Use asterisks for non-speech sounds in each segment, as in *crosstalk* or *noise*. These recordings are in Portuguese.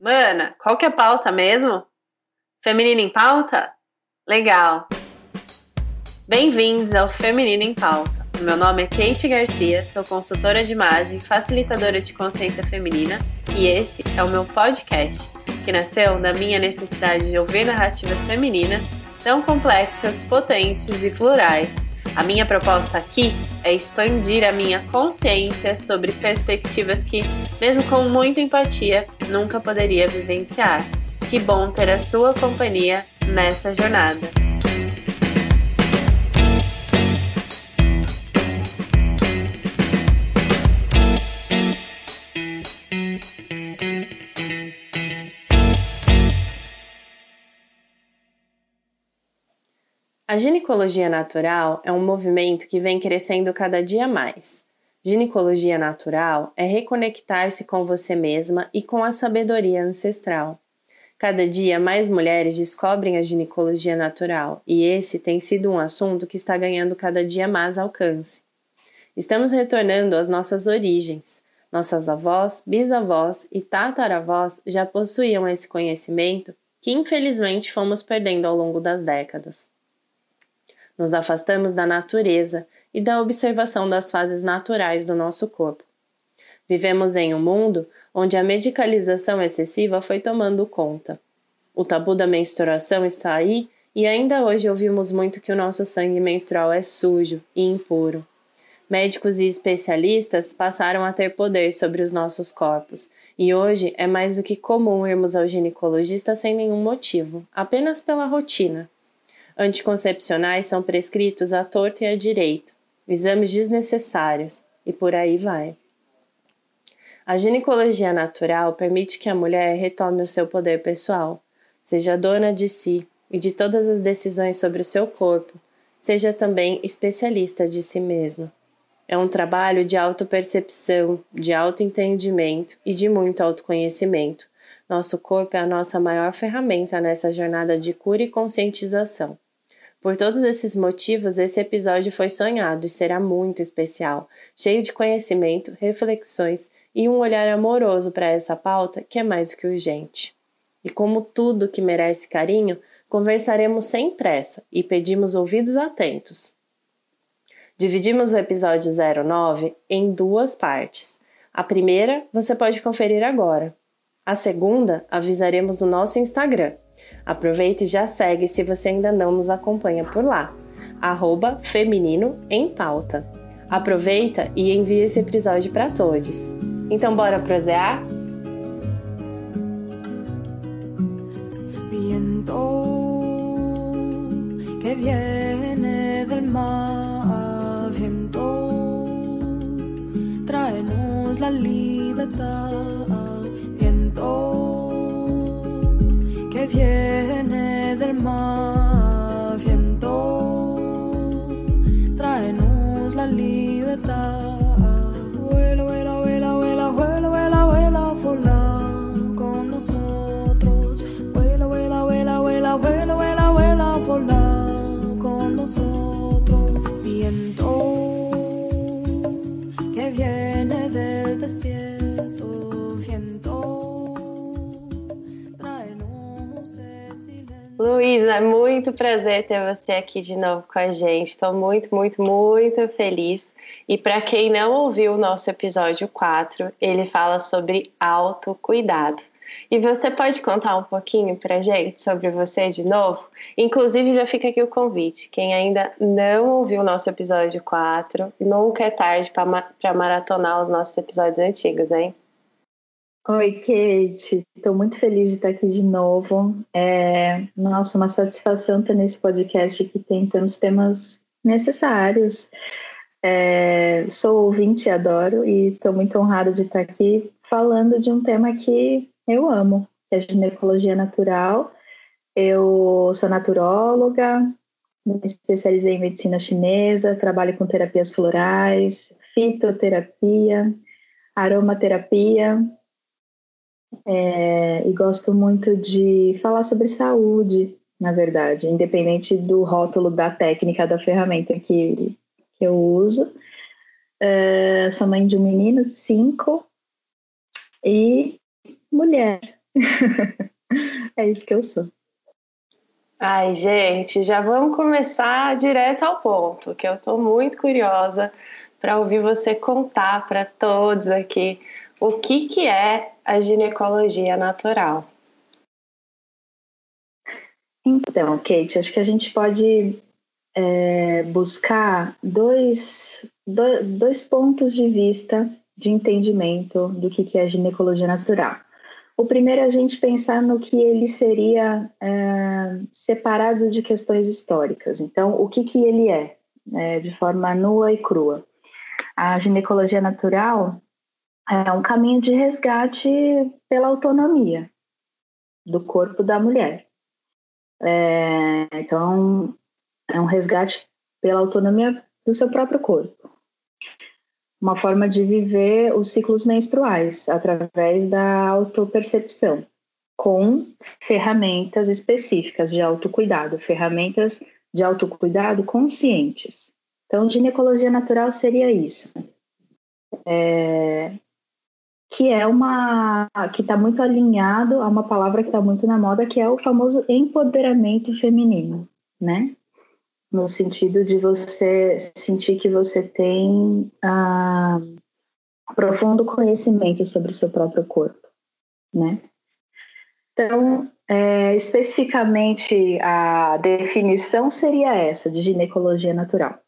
Mana, qual que é a pauta mesmo? Feminino em pauta? Legal! Bem-vindos ao Feminino em Pauta. Meu nome é Kate Garcia, sou consultora de imagem, facilitadora de consciência feminina e esse é o meu podcast, que nasceu da minha necessidade de ouvir narrativas femininas tão complexas, potentes e plurais. A minha proposta aqui é expandir a minha consciência sobre perspectivas que, mesmo com muita empatia, nunca poderia vivenciar. Que bom ter a sua companhia nessa jornada. A ginecologia natural é um movimento que vem crescendo cada dia mais. Ginecologia natural é reconectar-se com você mesma e com a sabedoria ancestral. Cada dia mais mulheres descobrem a ginecologia natural e esse tem sido um assunto que está ganhando cada dia mais alcance. Estamos retornando às nossas origens. Nossas avós, bisavós e tataravós já possuíam esse conhecimento que infelizmente fomos perdendo ao longo das décadas. Nos afastamos da natureza e da observação das fases naturais do nosso corpo. Vivemos em um mundo onde a medicalização excessiva foi tomando conta. O tabu da menstruação está aí e ainda hoje ouvimos muito que o nosso sangue menstrual é sujo e impuro. Médicos e especialistas passaram a ter poder sobre os nossos corpos, e hoje é mais do que comum irmos ao ginecologista sem nenhum motivo, apenas pela rotina. Anticoncepcionais são prescritos à torta e à direito, exames desnecessários e por aí vai. A ginecologia natural permite que a mulher retome o seu poder pessoal, seja dona de si e de todas as decisões sobre o seu corpo, seja também especialista de si mesma. É um trabalho de autopercepção, de autoentendimento e de muito autoconhecimento. Nosso corpo é a nossa maior ferramenta nessa jornada de cura e conscientização. Por todos esses motivos, esse episódio foi sonhado e será muito especial, cheio de conhecimento, reflexões e um olhar amoroso para essa pauta que é mais do que urgente. E como tudo que merece carinho, conversaremos sem pressa e pedimos ouvidos atentos. Dividimos o episódio 09 em duas partes. A primeira você pode conferir agora. A segunda avisaremos no nosso Instagram. Aproveite e já segue se você ainda não nos acompanha por lá. Arroba Feminino em Pauta. Aproveita e envia esse episódio para todos. Então bora prosear? Que viene del mar, viento, tráenos la libertad, viene del mar, Luísa, é muito prazer ter você aqui de novo com a gente. Estou muito, muito, muito feliz. E para quem não ouviu o nosso episódio 4, ele fala sobre autocuidado. E você pode contar um pouquinho para gente sobre você de novo? Inclusive, já fica aqui o convite. Quem ainda não ouviu o nosso episódio 4, nunca é tarde para maratonar os nossos episódios antigos, hein? Oi, Kate. Estou muito feliz de estar aqui de novo. É, nossa, uma satisfação ter nesse podcast que tem tantos temas necessários. É, sou ouvinte e adoro e estou muito honrada de estar aqui falando de um tema que eu amo, que é ginecologia natural. Eu sou naturóloga, me especializei em medicina chinesa, trabalho com terapias florais, fitoterapia, aromaterapia é, e gosto muito de falar sobre saúde, na verdade, independente do rótulo da técnica da ferramenta que, que eu uso. É, sou mãe de um menino de cinco e mulher. *laughs* é isso que eu sou. Ai, gente, já vamos começar direto ao ponto, que eu estou muito curiosa para ouvir você contar para todos aqui o que, que é a ginecologia natural. Então, Kate, acho que a gente pode é, buscar dois, dois pontos de vista de entendimento do que, que é ginecologia natural. O primeiro é a gente pensar no que ele seria é, separado de questões históricas. Então, o que, que ele é, é, de forma nua e crua. A ginecologia natural é um caminho de resgate pela autonomia do corpo da mulher. É, então, é um resgate pela autonomia do seu próprio corpo. Uma forma de viver os ciclos menstruais através da autopercepção, com ferramentas específicas de autocuidado, ferramentas de autocuidado conscientes. Então, ginecologia natural seria isso. É, que é uma que está muito alinhado a uma palavra que está muito na moda, que é o famoso empoderamento feminino, né? No sentido de você sentir que você tem ah, profundo conhecimento sobre o seu próprio corpo, né? Então, é, especificamente a definição seria essa de ginecologia natural.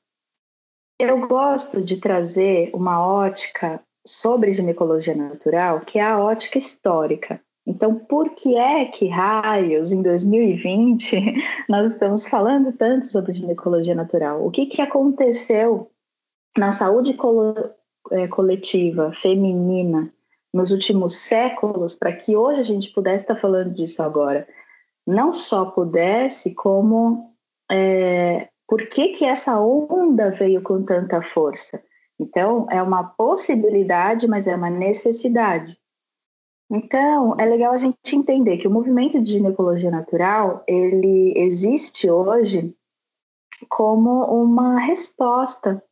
Eu gosto de trazer uma ótica sobre ginecologia natural, que é a ótica histórica. Então, por que é que raios, em 2020, *laughs* nós estamos falando tanto sobre ginecologia natural? O que, que aconteceu na saúde é, coletiva feminina nos últimos séculos para que hoje a gente pudesse estar falando disso agora? Não só pudesse, como é, por que, que essa onda veio com tanta força? Então, é uma possibilidade, mas é uma necessidade. Então, é legal a gente entender que o movimento de ginecologia natural, ele existe hoje como uma resposta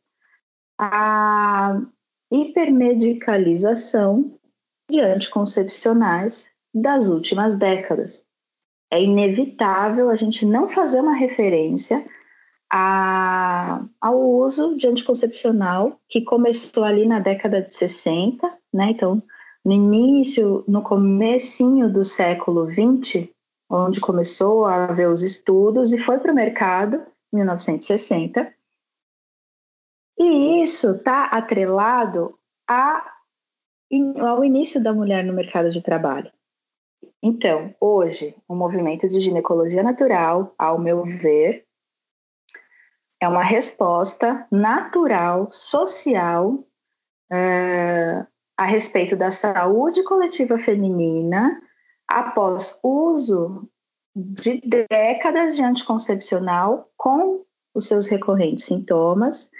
à hipermedicalização de anticoncepcionais das últimas décadas. É inevitável a gente não fazer uma referência a, ao uso de anticoncepcional, que começou ali na década de 60, né? Então, no início, no comecinho do século 20, onde começou a haver os estudos e foi para o mercado, em 1960. E isso está atrelado a, ao início da mulher no mercado de trabalho. Então, hoje, o movimento de ginecologia natural, ao meu ver, é uma resposta natural, social, é, a respeito da saúde coletiva feminina após uso de décadas de anticoncepcional com os seus recorrentes sintomas.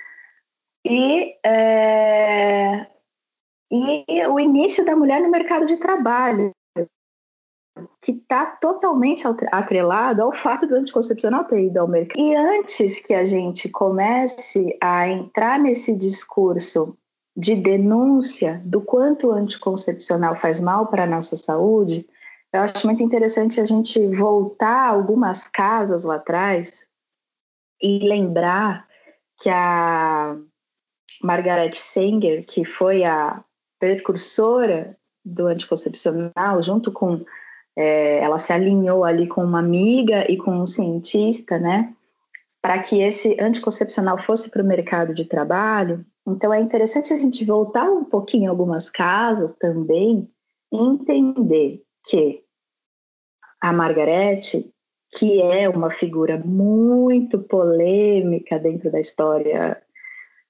E, é, e o início da mulher no mercado de trabalho, que está totalmente atrelado ao fato do anticoncepcional ter ido ao mercado. E antes que a gente comece a entrar nesse discurso de denúncia do quanto o anticoncepcional faz mal para a nossa saúde, eu acho muito interessante a gente voltar algumas casas lá atrás e lembrar que a Margaret Sanger, que foi a precursora do anticoncepcional, junto com é, ela se alinhou ali com uma amiga e com um cientista, né, para que esse anticoncepcional fosse para o mercado de trabalho. Então é interessante a gente voltar um pouquinho em algumas casas também e entender que a Margarete, que é uma figura muito polêmica dentro da história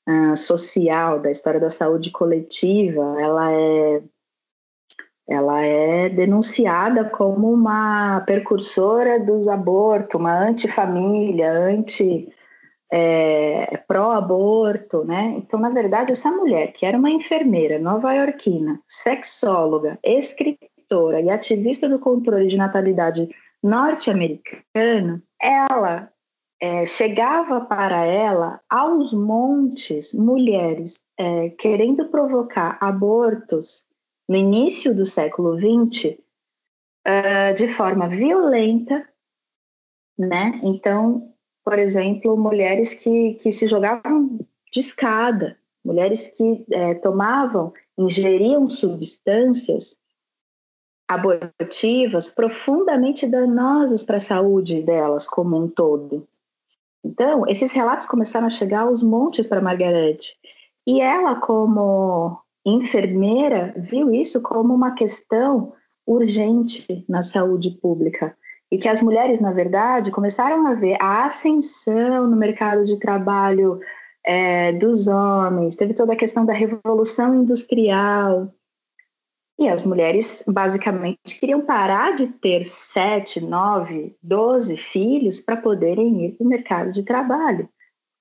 uh, social, da história da saúde coletiva, ela é ela é denunciada como uma precursora dos abortos, uma antifamília, anti é, pró-aborto, né? Então, na verdade, essa mulher, que era uma enfermeira nova-iorquina, sexóloga, escritora e ativista do controle de natalidade norte-americano, ela é, chegava para ela aos montes mulheres é, querendo provocar abortos no início do século XX, uh, de forma violenta, né? Então, por exemplo, mulheres que, que se jogavam de escada, mulheres que é, tomavam, ingeriam substâncias abortivas profundamente danosas para a saúde delas como um todo. Então, esses relatos começaram a chegar aos montes para Margarete. E ela, como enfermeira, viu isso como uma questão urgente na saúde pública. E que as mulheres, na verdade, começaram a ver a ascensão no mercado de trabalho é, dos homens, teve toda a questão da revolução industrial. E as mulheres, basicamente, queriam parar de ter sete, nove, doze filhos para poderem ir para o mercado de trabalho.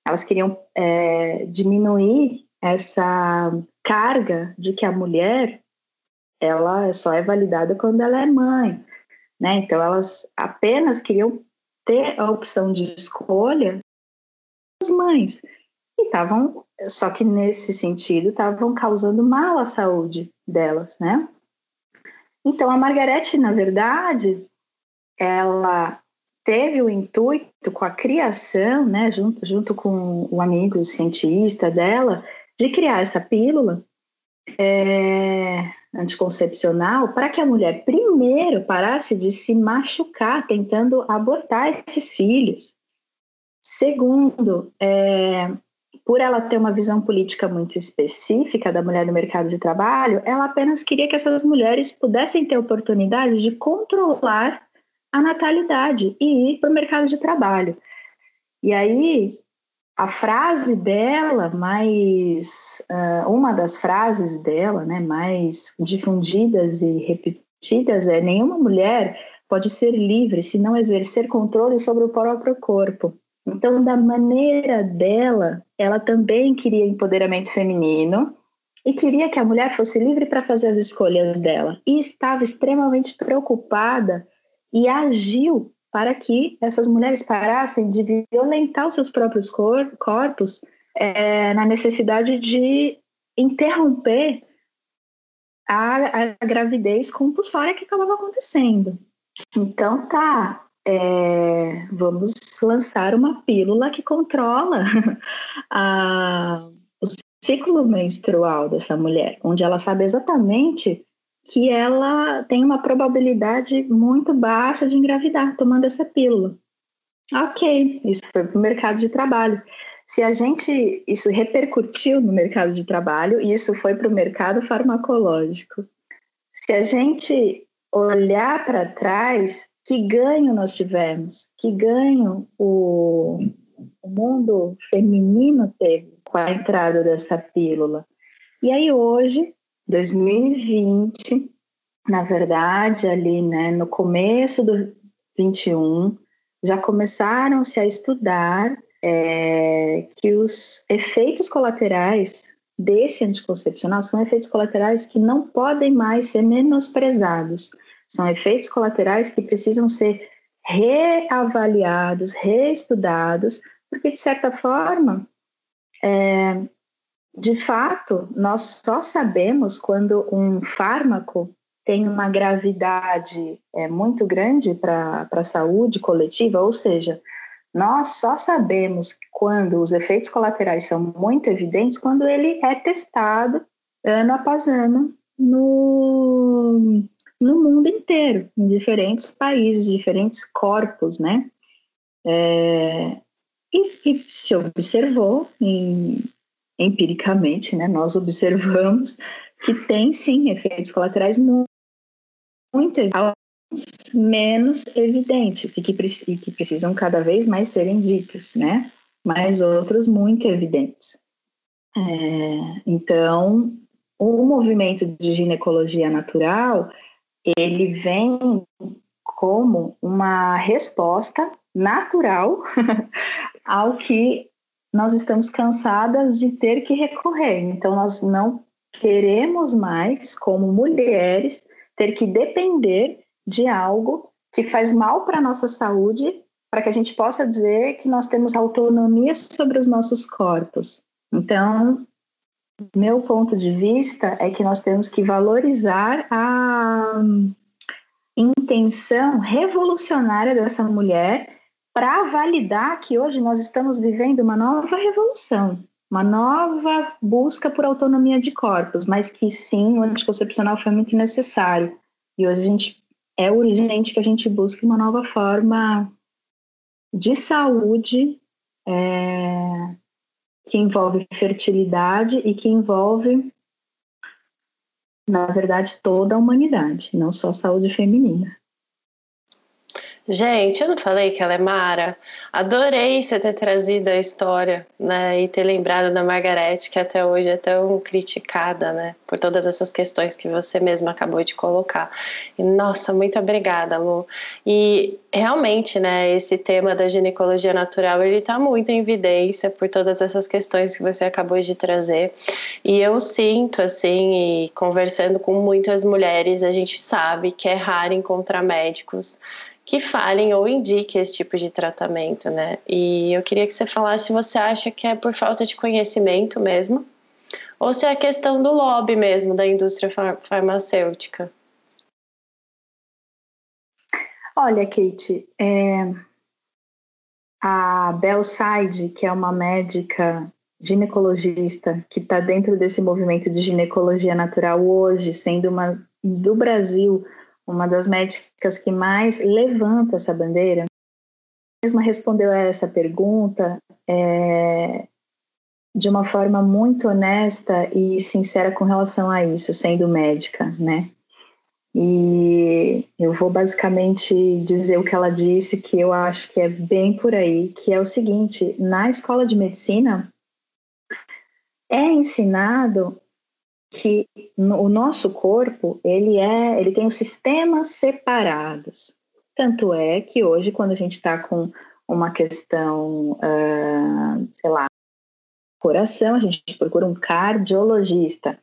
Elas queriam é, diminuir essa carga de que a mulher ela só é validada quando ela é mãe, né? Então elas apenas queriam ter a opção de escolha das mães e estavam, só que nesse sentido, estavam causando mal à saúde delas, né? Então a Margarete, na verdade, ela teve o intuito com a criação, né, junto, junto com o amigo cientista dela, de criar essa pílula é, anticoncepcional para que a mulher primeiro parasse de se machucar tentando abortar esses filhos. Segundo, é, por ela ter uma visão política muito específica da mulher no mercado de trabalho, ela apenas queria que essas mulheres pudessem ter oportunidade de controlar a natalidade e ir para o mercado de trabalho. E aí, a frase dela mais uh, uma das frases dela né mais difundidas e repetidas é nenhuma mulher pode ser livre se não exercer controle sobre o próprio corpo. Então da maneira dela ela também queria empoderamento feminino e queria que a mulher fosse livre para fazer as escolhas dela. E estava extremamente preocupada e agiu para que essas mulheres parassem de violentar os seus próprios cor corpos é, na necessidade de interromper a, a, gravidez compulsória que acabava acontecendo. Então tá, é, vamos lançar uma pílula que controla *laughs* a, o ciclo menstrual dessa mulher, onde ela sabe exatamente que ela tem uma probabilidade muito baixa de engravidar tomando essa pílula. Ok, isso foi para o mercado de trabalho. Se a gente, isso repercutiu no mercado de trabalho e isso foi para o mercado farmacológico. Se a gente olhar para trás, que ganho nós tivemos? Que ganho o, o mundo feminino teve com a entrada dessa pílula? E aí hoje 2020, na verdade, ali né, no começo do 21, já começaram-se a estudar é, que os efeitos colaterais desse anticoncepcional são efeitos colaterais que não podem mais ser menosprezados. São efeitos colaterais que precisam ser reavaliados, reestudados, porque, de certa forma, é, de fato, nós só sabemos quando um fármaco tem uma gravidade é, muito grande para a saúde coletiva, ou seja, nós só sabemos quando os efeitos colaterais são muito evidentes quando ele é testado ano após ano no, no mundo inteiro, em diferentes países, diferentes corpos, né? É, e, e se observou em empiricamente, né, nós observamos que tem sim efeitos colaterais muito, menos evidentes e que, e que precisam cada vez mais serem ditos, né? Mas outros muito evidentes. É, então, o movimento de ginecologia natural ele vem como uma resposta natural *laughs* ao que nós estamos cansadas de ter que recorrer. Então, nós não queremos mais, como mulheres, ter que depender de algo que faz mal para a nossa saúde, para que a gente possa dizer que nós temos autonomia sobre os nossos corpos. Então, meu ponto de vista é que nós temos que valorizar a intenção revolucionária dessa mulher para validar que hoje nós estamos vivendo uma nova revolução, uma nova busca por autonomia de corpos, mas que sim, o anticoncepcional foi muito necessário. E hoje a gente é urgente que a gente busque uma nova forma de saúde é, que envolve fertilidade e que envolve, na verdade, toda a humanidade, não só a saúde feminina. Gente, eu não falei que ela é Mara? Adorei você ter trazido a história, né? E ter lembrado da Margarete, que até hoje é tão criticada, né? Por todas essas questões que você mesma acabou de colocar. E, nossa, muito obrigada, Lu. E realmente, né, esse tema da ginecologia natural, ele tá muito em evidência por todas essas questões que você acabou de trazer. E eu sinto, assim, e conversando com muitas mulheres, a gente sabe que é raro encontrar médicos que falem ou indiquem esse tipo de tratamento, né? E eu queria que você falasse se você acha que é por falta de conhecimento mesmo, ou se é questão do lobby mesmo da indústria farmacêutica. Olha, Kate, é... a Belside, que é uma médica ginecologista que está dentro desse movimento de ginecologia natural hoje, sendo uma do Brasil uma das médicas que mais levanta essa bandeira, mesma respondeu a essa pergunta é, de uma forma muito honesta e sincera com relação a isso, sendo médica, né? E eu vou basicamente dizer o que ela disse, que eu acho que é bem por aí, que é o seguinte: na escola de medicina é ensinado que o nosso corpo ele é ele tem os sistemas separados. Tanto é que hoje quando a gente está com uma questão uh, sei lá coração a gente procura um cardiologista.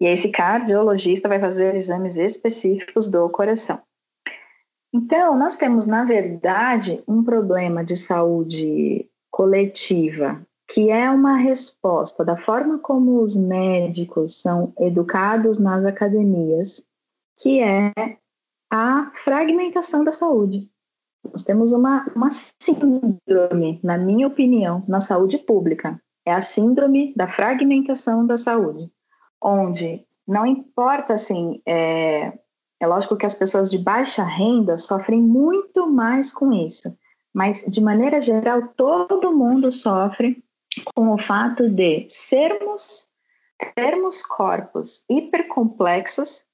E esse cardiologista vai fazer exames específicos do coração. Então nós temos na verdade um problema de saúde coletiva que é uma resposta da forma como os médicos são educados nas academias, que é a fragmentação da saúde. Nós temos uma, uma síndrome, na minha opinião, na saúde pública. É a síndrome da fragmentação da saúde, onde não importa assim, é, é lógico que as pessoas de baixa renda sofrem muito mais com isso, mas de maneira geral todo mundo sofre com o fato de sermos, termos corpos hipercomplexos,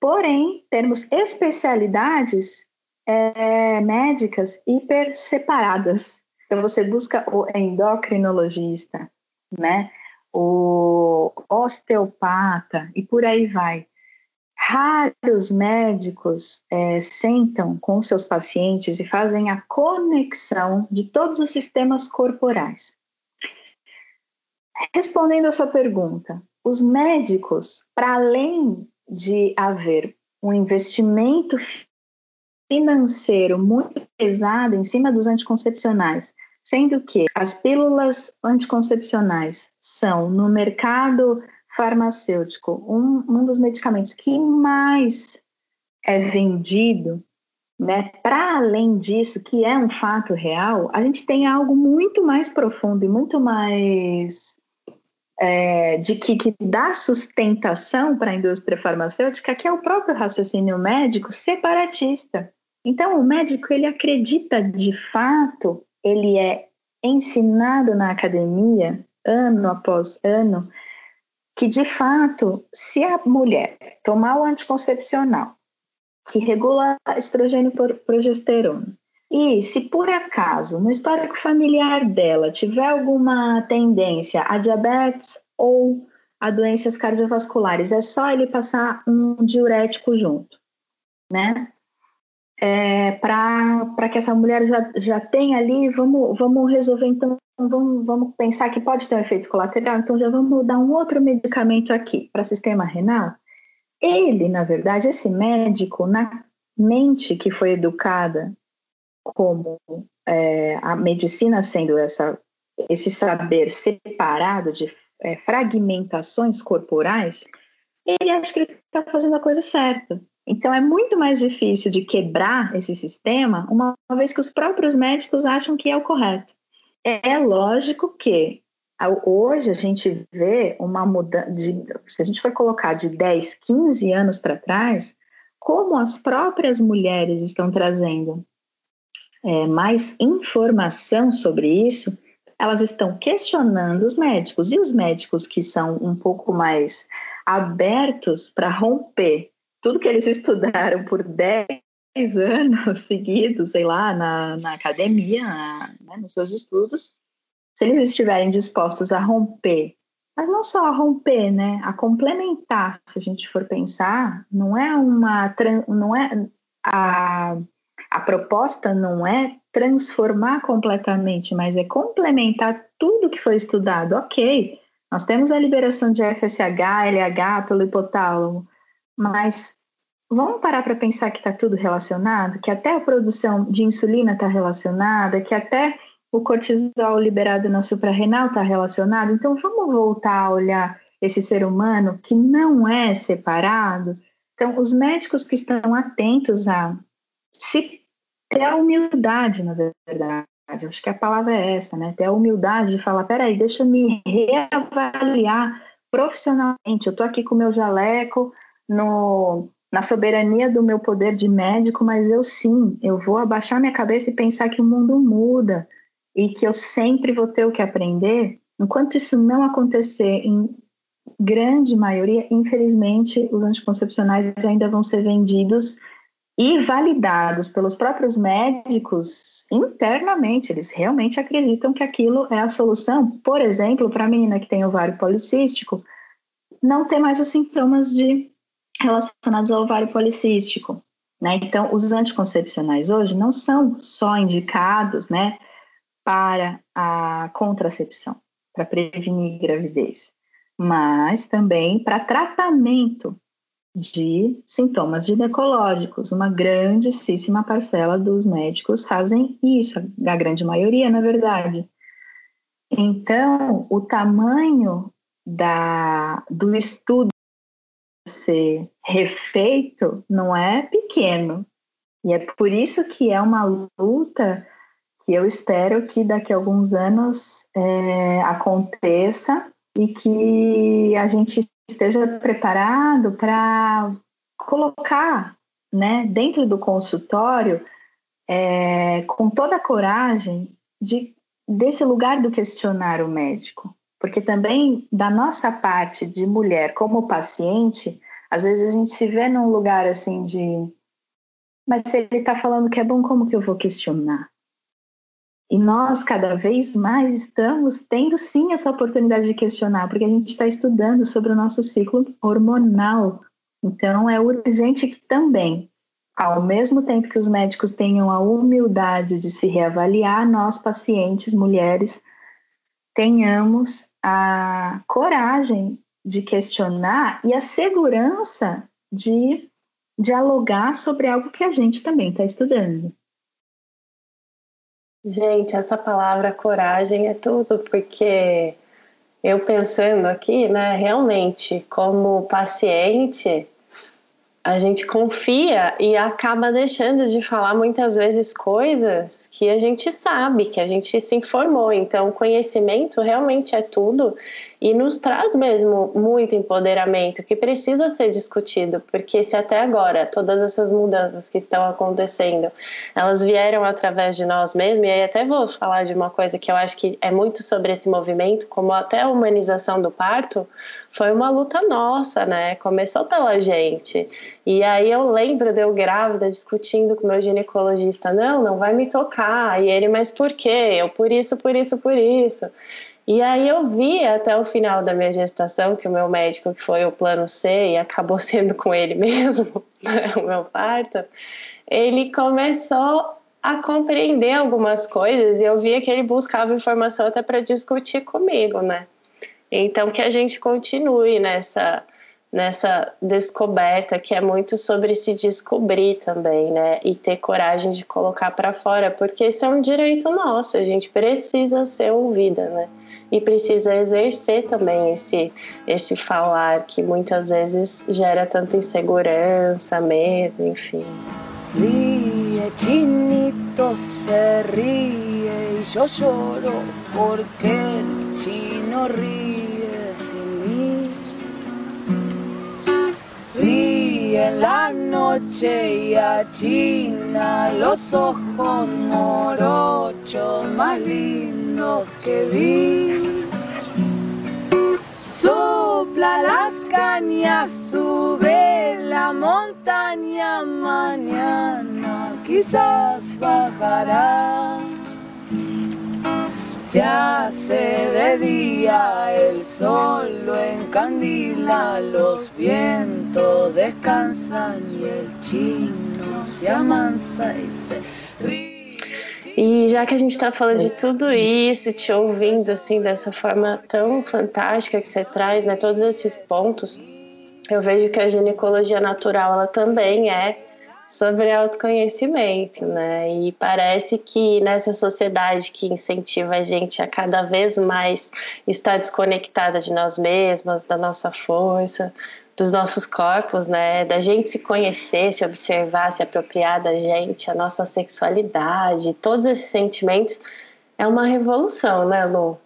porém termos especialidades é, médicas hiper separadas. Então você busca o endocrinologista, né? o osteopata e por aí vai. Raros médicos é, sentam com seus pacientes e fazem a conexão de todos os sistemas corporais. Respondendo a sua pergunta, os médicos, para além de haver um investimento financeiro muito pesado em cima dos anticoncepcionais, sendo que as pílulas anticoncepcionais são no mercado farmacêutico um, um dos medicamentos que mais é vendido, né? Para além disso, que é um fato real, a gente tem algo muito mais profundo e muito mais é, de que, que dá sustentação para a indústria farmacêutica, que é o próprio raciocínio médico separatista. Então, o médico ele acredita de fato, ele é ensinado na academia ano após ano que de fato, se a mulher tomar o anticoncepcional que regula estrogênio e progesterona e se por acaso no histórico familiar dela tiver alguma tendência a diabetes ou a doenças cardiovasculares, é só ele passar um diurético junto, né? É, para que essa mulher já, já tenha ali, vamos, vamos resolver então, vamos, vamos pensar que pode ter um efeito colateral, então já vamos dar um outro medicamento aqui para sistema renal. Ele, na verdade, esse médico, na mente que foi educada como é, a medicina sendo essa, esse saber separado de é, fragmentações corporais, ele acha que ele está fazendo a coisa certa. Então é muito mais difícil de quebrar esse sistema, uma vez que os próprios médicos acham que é o correto. É lógico que hoje a gente vê uma mudança, se a gente for colocar de 10, 15 anos para trás, como as próprias mulheres estão trazendo é, mais informação sobre isso, elas estão questionando os médicos. E os médicos que são um pouco mais abertos para romper tudo que eles *laughs* estudaram por 10 anos *laughs* seguidos, sei lá, na, na academia, né, nos seus estudos, se eles estiverem dispostos a romper, mas não só a romper, né, a complementar, se a gente for pensar, não é uma, não é a, a proposta não é transformar completamente, mas é complementar tudo que foi estudado. Ok, nós temos a liberação de FSH, LH pelo hipotálamo, mas vamos parar para pensar que está tudo relacionado, que até a produção de insulina está relacionada, que até o cortisol liberado na suprarrenal está relacionado. Então vamos voltar a olhar esse ser humano que não é separado. Então os médicos que estão atentos a se ter a humildade, na verdade, acho que a palavra é essa, né? Ter a humildade de falar, peraí, deixa eu me reavaliar profissionalmente. Eu estou aqui com o meu jaleco no na soberania do meu poder de médico, mas eu sim, eu vou abaixar minha cabeça e pensar que o mundo muda e que eu sempre vou ter o que aprender. Enquanto isso não acontecer em grande maioria, infelizmente, os anticoncepcionais ainda vão ser vendidos e validados pelos próprios médicos internamente. Eles realmente acreditam que aquilo é a solução. Por exemplo, para a menina que tem ovário policístico, não ter mais os sintomas de relacionados ao ovário policístico. Né? Então, os anticoncepcionais hoje não são só indicados né, para a contracepção, para prevenir gravidez, mas também para tratamento de sintomas ginecológicos. Uma grandíssima parcela dos médicos fazem isso, a grande maioria, na verdade. Então, o tamanho da, do estudo ser refeito não é pequeno. E é por isso que é uma luta que eu espero que daqui a alguns anos é, aconteça e que a gente esteja preparado para colocar né, dentro do consultório é, com toda a coragem de, desse lugar do questionar o médico. Porque também, da nossa parte de mulher como paciente, às vezes a gente se vê num lugar assim de. Mas se ele está falando que é bom, como que eu vou questionar? E nós, cada vez mais, estamos tendo sim essa oportunidade de questionar, porque a gente está estudando sobre o nosso ciclo hormonal. Então, é urgente que também, ao mesmo tempo que os médicos tenham a humildade de se reavaliar, nós, pacientes, mulheres, tenhamos a coragem de questionar e a segurança de dialogar sobre algo que a gente também está estudando. Gente, essa palavra coragem é tudo, porque eu pensando aqui, né, realmente, como paciente, a gente confia e acaba deixando de falar muitas vezes coisas que a gente sabe, que a gente se informou. Então, conhecimento realmente é tudo e nos traz mesmo muito empoderamento que precisa ser discutido, porque se até agora todas essas mudanças que estão acontecendo, elas vieram através de nós mesmos, e aí até vou falar de uma coisa que eu acho que é muito sobre esse movimento, como até a humanização do parto, foi uma luta nossa, né? Começou pela gente. E aí eu lembro de eu grávida discutindo com meu ginecologista, não, não vai me tocar. E ele, mas por quê? Eu por isso, por isso, por isso. E aí eu vi até o final da minha gestação que o meu médico, que foi o plano C, e acabou *laughs* sendo com ele mesmo, *laughs* né, o meu parto, ele começou a compreender algumas coisas e eu via que ele buscava informação até para discutir comigo, né? Então que a gente continue nessa nessa descoberta que é muito sobre se descobrir também, né? E ter coragem de colocar para fora, porque isso é um direito nosso, a gente precisa ser ouvida, né? E precisa exercer também esse esse falar que muitas vezes gera tanta insegurança, medo, enfim. Ríe, chinito se ríe y yo lloro porque chino ríe Ríe la noche y achina los ojos morochos más lindos que vi. Sopla las cañas, sube la montaña, mañana quizás bajará. Se hace de día, el sol lo encandila, los vientos descansan y el chino se amansa y se ríe. E já que a gente está falando de tudo isso, te ouvindo assim dessa forma tão fantástica que você traz, né, todos esses pontos, eu vejo que a ginecologia natural ela também é sobre autoconhecimento, né? E parece que nessa sociedade que incentiva a gente a cada vez mais estar desconectada de nós mesmas, da nossa força, dos nossos corpos, né? Da gente se conhecer, se observar, se apropriar da gente, a nossa sexualidade, todos esses sentimentos é uma revolução, né, Lu?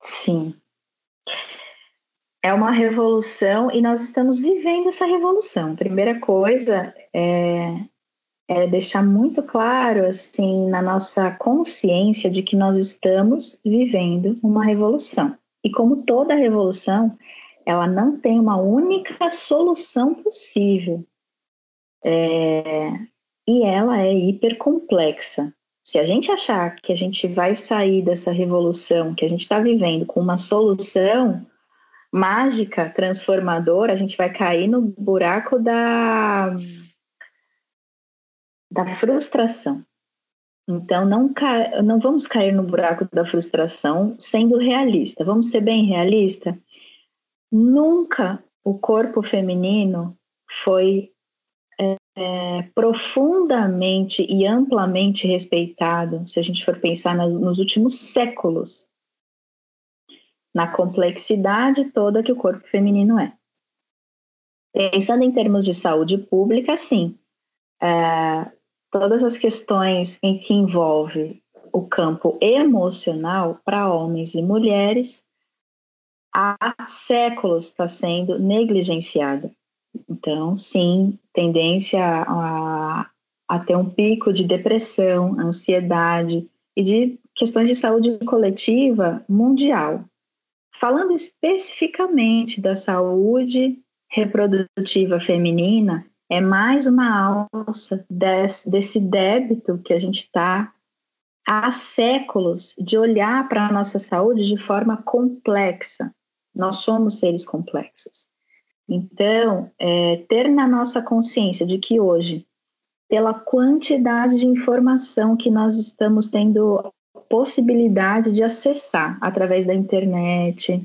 Sim. É uma revolução e nós estamos vivendo essa revolução. Primeira coisa é, é deixar muito claro, assim, na nossa consciência de que nós estamos vivendo uma revolução. E como toda revolução, ela não tem uma única solução possível. É, e ela é hipercomplexa. Se a gente achar que a gente vai sair dessa revolução que a gente está vivendo com uma solução mágica, transformadora, a gente vai cair no buraco da, da frustração. Então, não, ca... não vamos cair no buraco da frustração sendo realista. Vamos ser bem realista? Nunca o corpo feminino foi é, é, profundamente e amplamente respeitado, se a gente for pensar nas, nos últimos séculos, na complexidade toda que o corpo feminino é. Pensando em termos de saúde pública, sim, é, todas as questões em que envolve o campo emocional para homens e mulheres há séculos está sendo negligenciada. Então, sim, tendência a, a ter um pico de depressão, ansiedade e de questões de saúde coletiva mundial. Falando especificamente da saúde reprodutiva feminina, é mais uma alça desse, desse débito que a gente está há séculos de olhar para a nossa saúde de forma complexa. Nós somos seres complexos. Então, é, ter na nossa consciência de que hoje, pela quantidade de informação que nós estamos tendo possibilidade de acessar através da internet,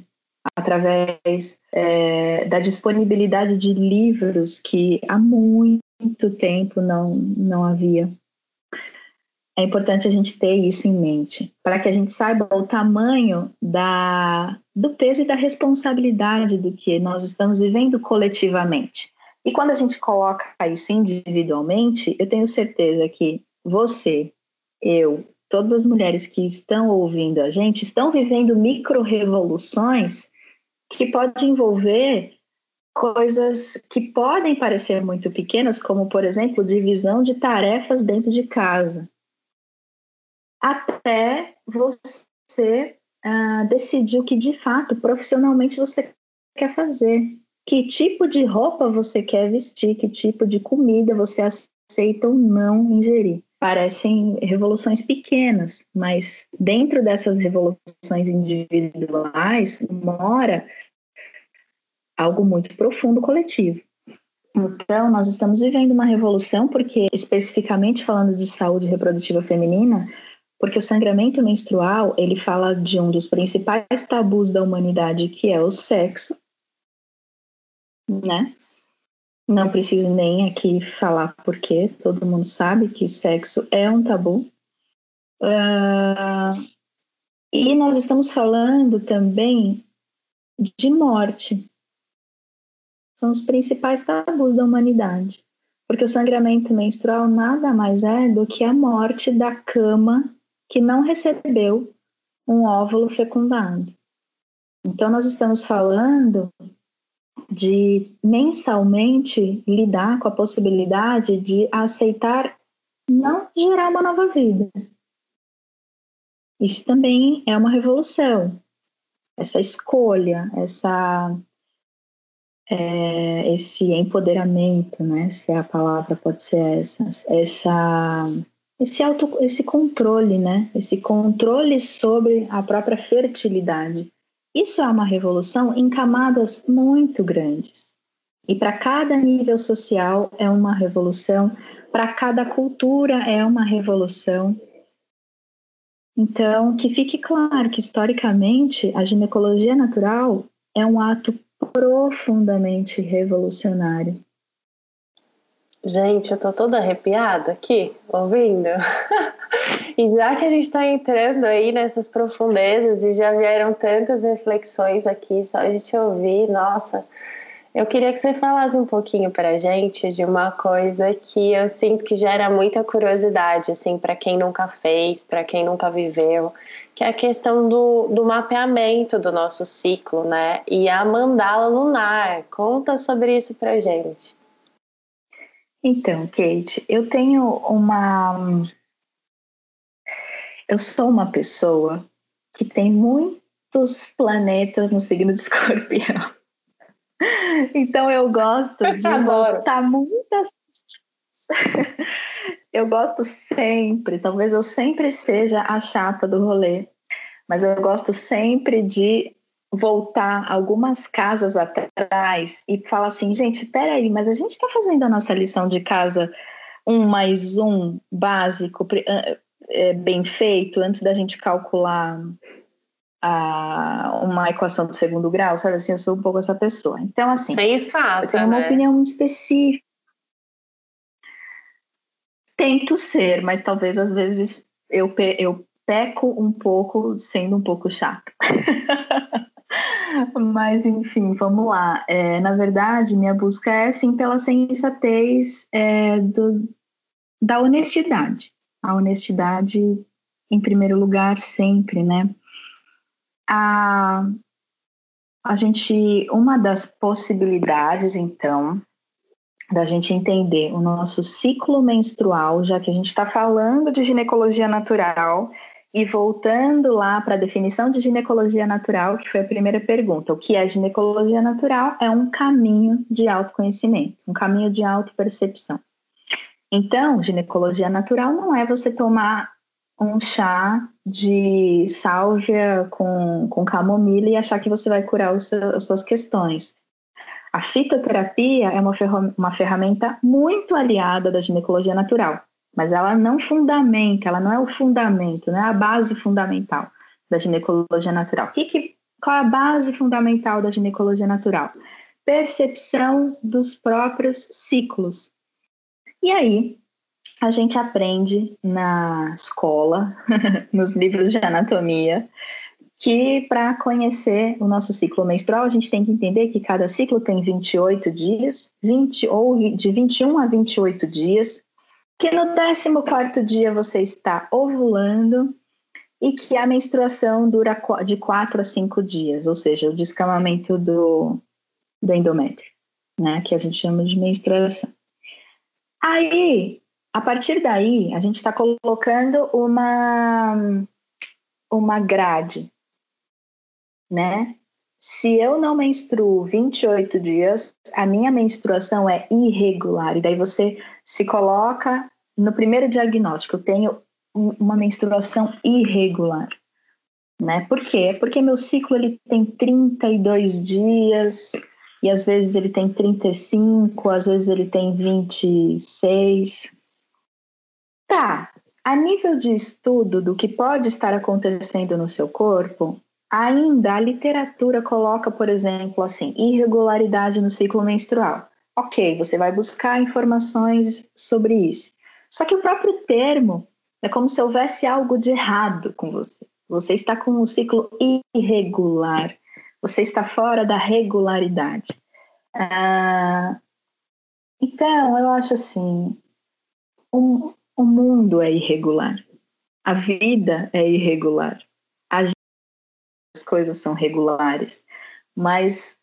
através é, da disponibilidade de livros que há muito tempo não, não havia é importante a gente ter isso em mente, para que a gente saiba o tamanho da, do peso e da responsabilidade do que nós estamos vivendo coletivamente. E quando a gente coloca isso individualmente, eu tenho certeza que você, eu, todas as mulheres que estão ouvindo a gente estão vivendo micro-revoluções que podem envolver coisas que podem parecer muito pequenas, como, por exemplo, divisão de tarefas dentro de casa até você uh, decidir o que de fato profissionalmente você quer fazer. Que tipo de roupa você quer vestir, que tipo de comida você aceita ou não ingerir. Parecem revoluções pequenas, mas dentro dessas revoluções individuais mora algo muito profundo coletivo. Então, nós estamos vivendo uma revolução porque, especificamente falando de saúde reprodutiva feminina, porque o sangramento menstrual, ele fala de um dos principais tabus da humanidade, que é o sexo. né? Não preciso nem aqui falar porque todo mundo sabe que sexo é um tabu. Uh, e nós estamos falando também de morte. São os principais tabus da humanidade. Porque o sangramento menstrual nada mais é do que a morte da cama que não recebeu um óvulo fecundado. Então, nós estamos falando de mensalmente lidar com a possibilidade de aceitar não gerar uma nova vida. Isso também é uma revolução. Essa escolha, essa é, esse empoderamento, né? Se a palavra pode ser essa, essa esse auto, esse controle, né? Esse controle sobre a própria fertilidade. Isso é uma revolução em camadas muito grandes. E para cada nível social é uma revolução, para cada cultura é uma revolução. Então, que fique claro que historicamente a ginecologia natural é um ato profundamente revolucionário. Gente, eu tô toda arrepiada aqui, ouvindo. *laughs* e já que a gente está entrando aí nessas profundezas e já vieram tantas reflexões aqui, só a gente ouvir, nossa, eu queria que você falasse um pouquinho para a gente de uma coisa que eu sinto que gera muita curiosidade, assim, para quem nunca fez, para quem nunca viveu, que é a questão do, do mapeamento do nosso ciclo, né? E a mandala lunar. Conta sobre isso para gente. Então, Kate, eu tenho uma. Eu sou uma pessoa que tem muitos planetas no signo de *laughs* escorpião. Então eu gosto de *laughs* Adoro. botar muitas. *laughs* eu gosto sempre, talvez eu sempre seja a chata do rolê, mas eu gosto sempre de voltar algumas casas atrás e falar assim, gente, peraí, mas a gente está fazendo a nossa lição de casa um mais um básico é, bem feito antes da gente calcular a, uma equação de segundo grau, sabe assim, eu sou um pouco essa pessoa. Então, assim, Sensata, eu tenho uma né? opinião muito específica. Tento ser, mas talvez às vezes eu, eu peco um pouco sendo um pouco chata. *laughs* Mas, enfim, vamos lá. É, na verdade, minha busca é, sim, pela sensatez é, do, da honestidade. A honestidade, em primeiro lugar, sempre, né? A, a gente, uma das possibilidades, então, da gente entender o nosso ciclo menstrual, já que a gente está falando de ginecologia natural, e voltando lá para a definição de ginecologia natural, que foi a primeira pergunta, o que é ginecologia natural? É um caminho de autoconhecimento, um caminho de autopercepção. Então, ginecologia natural não é você tomar um chá de sálvia com, com camomila e achar que você vai curar as suas questões. A fitoterapia é uma, uma ferramenta muito aliada da ginecologia natural mas ela não fundamenta, ela não é o fundamento, não é a base fundamental da ginecologia natural. Que, que, qual é a base fundamental da ginecologia natural? Percepção dos próprios ciclos. E aí, a gente aprende na escola, *laughs* nos livros de anatomia, que para conhecer o nosso ciclo menstrual, a gente tem que entender que cada ciclo tem 28 dias, 20 ou de 21 a 28 dias, que no 14 dia você está ovulando e que a menstruação dura de 4 a 5 dias, ou seja, o descamamento do, do endométrio, né, que a gente chama de menstruação. Aí, a partir daí, a gente está colocando uma, uma grade, né? Se eu não menstruo 28 dias, a minha menstruação é irregular. E daí você se coloca no primeiro diagnóstico, eu tenho uma menstruação irregular. Né? Por quê? Porque meu ciclo ele tem 32 dias, e às vezes ele tem 35, às vezes ele tem 26. Tá, a nível de estudo do que pode estar acontecendo no seu corpo, Ainda a literatura coloca, por exemplo, assim, irregularidade no ciclo menstrual. Ok, você vai buscar informações sobre isso. Só que o próprio termo é como se houvesse algo de errado com você. Você está com um ciclo irregular. Você está fora da regularidade. Ah, então, eu acho assim: o, o mundo é irregular. A vida é irregular. As coisas são regulares. Mas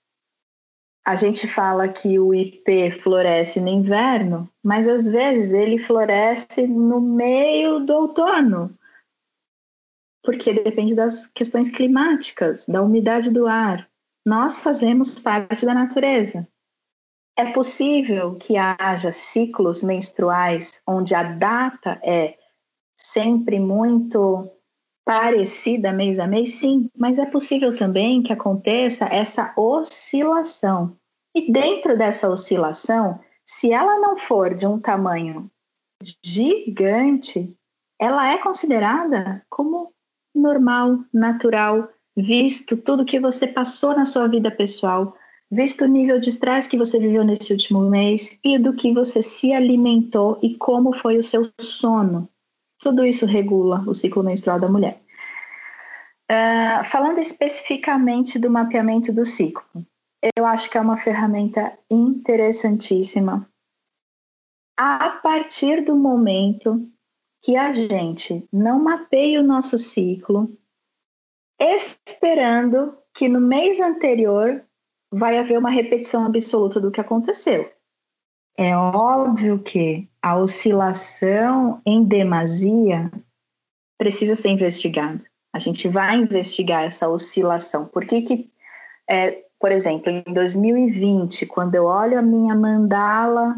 a gente fala que o IP floresce no inverno, mas às vezes ele floresce no meio do outono, porque depende das questões climáticas, da umidade do ar. Nós fazemos parte da natureza. É possível que haja ciclos menstruais onde a data é sempre muito parecida mês a mês, sim, mas é possível também que aconteça essa oscilação. E dentro dessa oscilação, se ela não for de um tamanho gigante, ela é considerada como normal, natural, visto tudo que você passou na sua vida pessoal, visto o nível de estresse que você viveu nesse último mês e do que você se alimentou e como foi o seu sono. Tudo isso regula o ciclo menstrual da mulher. Uh, falando especificamente do mapeamento do ciclo, eu acho que é uma ferramenta interessantíssima. A partir do momento que a gente não mapeia o nosso ciclo, esperando que no mês anterior vai haver uma repetição absoluta do que aconteceu. É óbvio que a oscilação em demasia precisa ser investigada. A gente vai investigar essa oscilação. Por que, que é, por exemplo, em 2020, quando eu olho a minha mandala,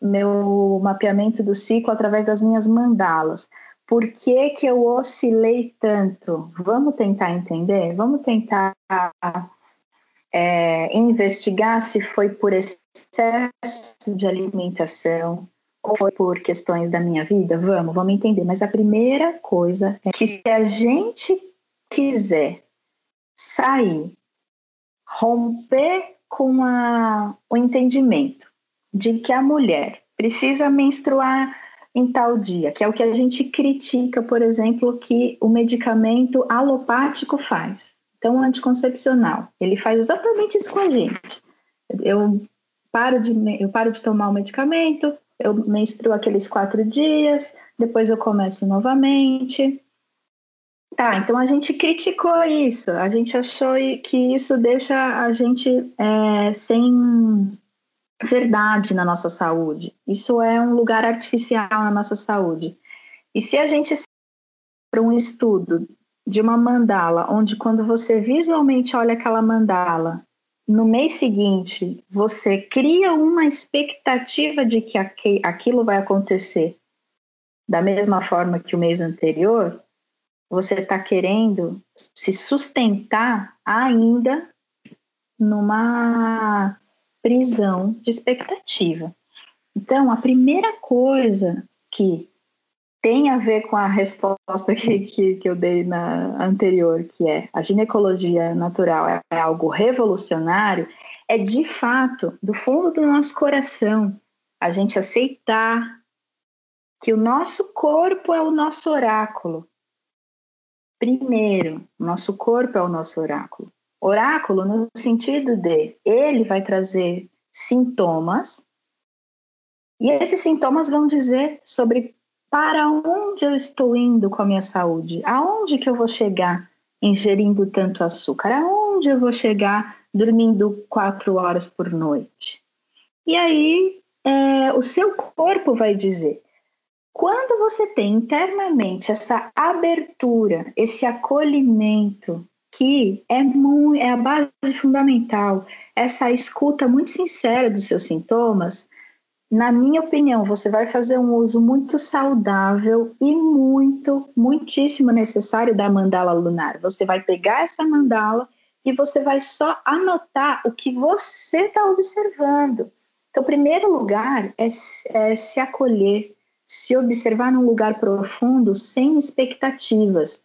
meu mapeamento do ciclo através das minhas mandalas, por que, que eu oscilei tanto? Vamos tentar entender? Vamos tentar é, investigar se foi por excesso de alimentação foi por questões da minha vida? Vamos, vamos entender. Mas a primeira coisa é que se a gente quiser sair, romper com a, o entendimento de que a mulher precisa menstruar em tal dia, que é o que a gente critica, por exemplo, que o medicamento alopático faz. Então, o anticoncepcional, ele faz exatamente isso com a gente. Eu paro de, eu paro de tomar o medicamento, eu menstruo aqueles quatro dias, depois eu começo novamente. Tá, então a gente criticou isso, a gente achou que isso deixa a gente é, sem verdade na nossa saúde. Isso é um lugar artificial na nossa saúde. E se a gente para um estudo de uma mandala, onde quando você visualmente olha aquela mandala, no mês seguinte você cria uma expectativa de que aquilo vai acontecer da mesma forma que o mês anterior, você está querendo se sustentar ainda numa prisão de expectativa. Então, a primeira coisa que tem a ver com a resposta que, que, que, eu dei na anterior, que é a ginecologia natural é, é algo revolucionário, é de fato, do fundo do nosso coração, a gente aceitar que o nosso corpo é o nosso oráculo. Primeiro, nosso corpo é o nosso oráculo. Oráculo no sentido de ele vai trazer sintomas, e esses sintomas vão dizer sobre para onde eu estou indo com a minha saúde? Aonde que eu vou chegar ingerindo tanto açúcar? Aonde eu vou chegar dormindo quatro horas por noite? E aí é, o seu corpo vai dizer. Quando você tem internamente essa abertura, esse acolhimento, que é, muito, é a base fundamental, essa escuta muito sincera dos seus sintomas, na minha opinião, você vai fazer um uso muito saudável e muito, muitíssimo necessário da mandala lunar. Você vai pegar essa mandala e você vai só anotar o que você está observando. Então, primeiro lugar é, é se acolher, se observar num lugar profundo, sem expectativas.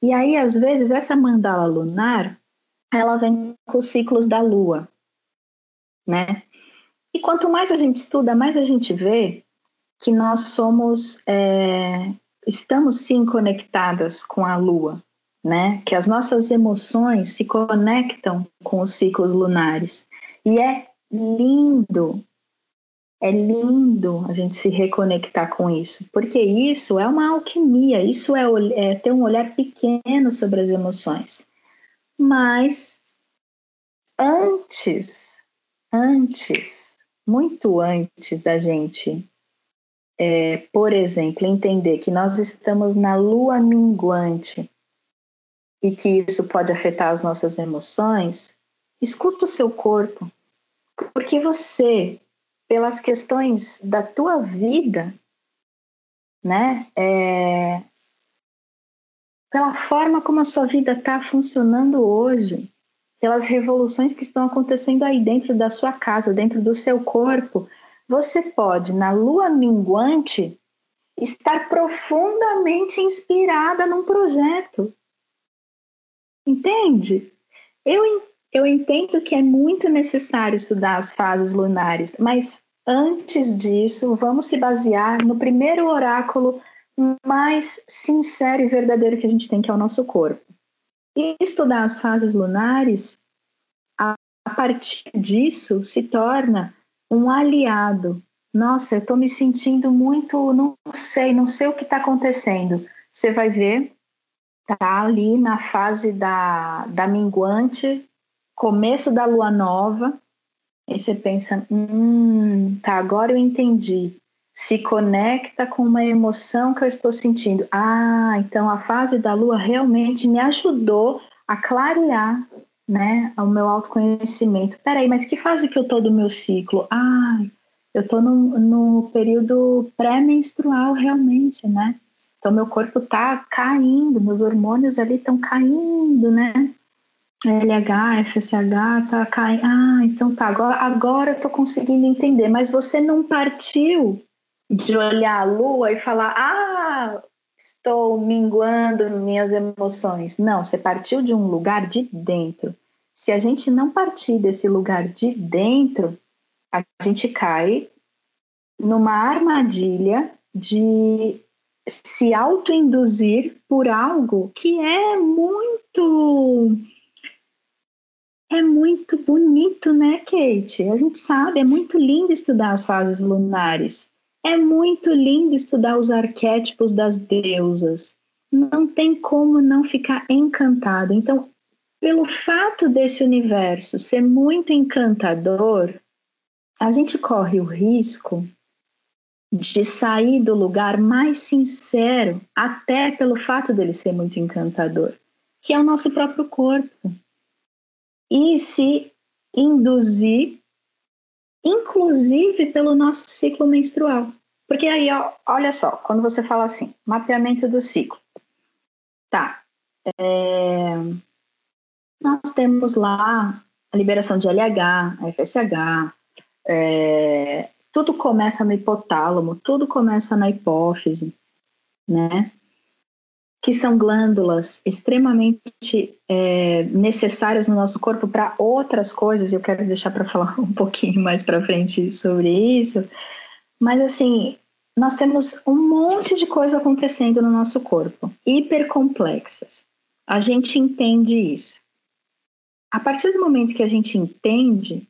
E aí, às vezes, essa mandala lunar, ela vem com os ciclos da lua, né? E quanto mais a gente estuda, mais a gente vê que nós somos, é, estamos sim conectadas com a lua, né? Que as nossas emoções se conectam com os ciclos lunares. E é lindo, é lindo a gente se reconectar com isso, porque isso é uma alquimia, isso é, é ter um olhar pequeno sobre as emoções. Mas antes, antes, muito antes da gente, é, por exemplo, entender que nós estamos na lua minguante e que isso pode afetar as nossas emoções, escuta o seu corpo, porque você pelas questões da tua vida, né? É, pela forma como a sua vida está funcionando hoje, pelas revoluções que estão acontecendo aí dentro da sua casa, dentro do seu corpo, você pode, na lua minguante, estar profundamente inspirada num projeto. Entende? Eu eu entendo que é muito necessário estudar as fases lunares, mas antes disso, vamos se basear no primeiro oráculo mais sincero e verdadeiro que a gente tem, que é o nosso corpo. E estudar as fases lunares, a, partir disso, se torna um aliado. Nossa, eu estou me sentindo muito, não sei, não sei o que está acontecendo. Você vai ver, tá ali na fase da, da minguante, começo da lua nova, aí você pensa, hum, tá, agora eu entendi. Se conecta com uma emoção que eu estou sentindo. Ah, então a fase da lua realmente me ajudou a clarear né, o meu autoconhecimento. Peraí, mas que fase que eu tô do meu ciclo? Ah, eu tô no, no período pré-menstrual realmente, né? Então meu corpo tá caindo, meus hormônios ali estão caindo, né? LH, FSH, tá caindo. Ah, então tá, agora, agora eu tô conseguindo entender. Mas você não partiu de olhar a lua e falar, ah, estou minguando minhas emoções. Não, você partiu de um lugar de dentro. Se a gente não partir desse lugar de dentro, a gente cai numa armadilha de se autoinduzir por algo que é muito é muito bonito, né, Kate? A gente sabe, é muito lindo estudar as fases lunares. É muito lindo estudar os arquétipos das deusas. Não tem como não ficar encantado. Então, pelo fato desse universo ser muito encantador, a gente corre o risco de sair do lugar mais sincero, até pelo fato dele ser muito encantador, que é o nosso próprio corpo e se induzir, inclusive pelo nosso ciclo menstrual. Porque aí, ó, olha só, quando você fala assim, mapeamento do ciclo. Tá. É, nós temos lá a liberação de LH, FSH, é, tudo começa no hipotálamo, tudo começa na hipófise, né? que são glândulas extremamente é, necessárias no nosso corpo para outras coisas. Eu quero deixar para falar *laughs* um pouquinho mais para frente sobre isso. Mas assim, nós temos um monte de coisa acontecendo no nosso corpo, hipercomplexas. A gente entende isso. A partir do momento que a gente entende,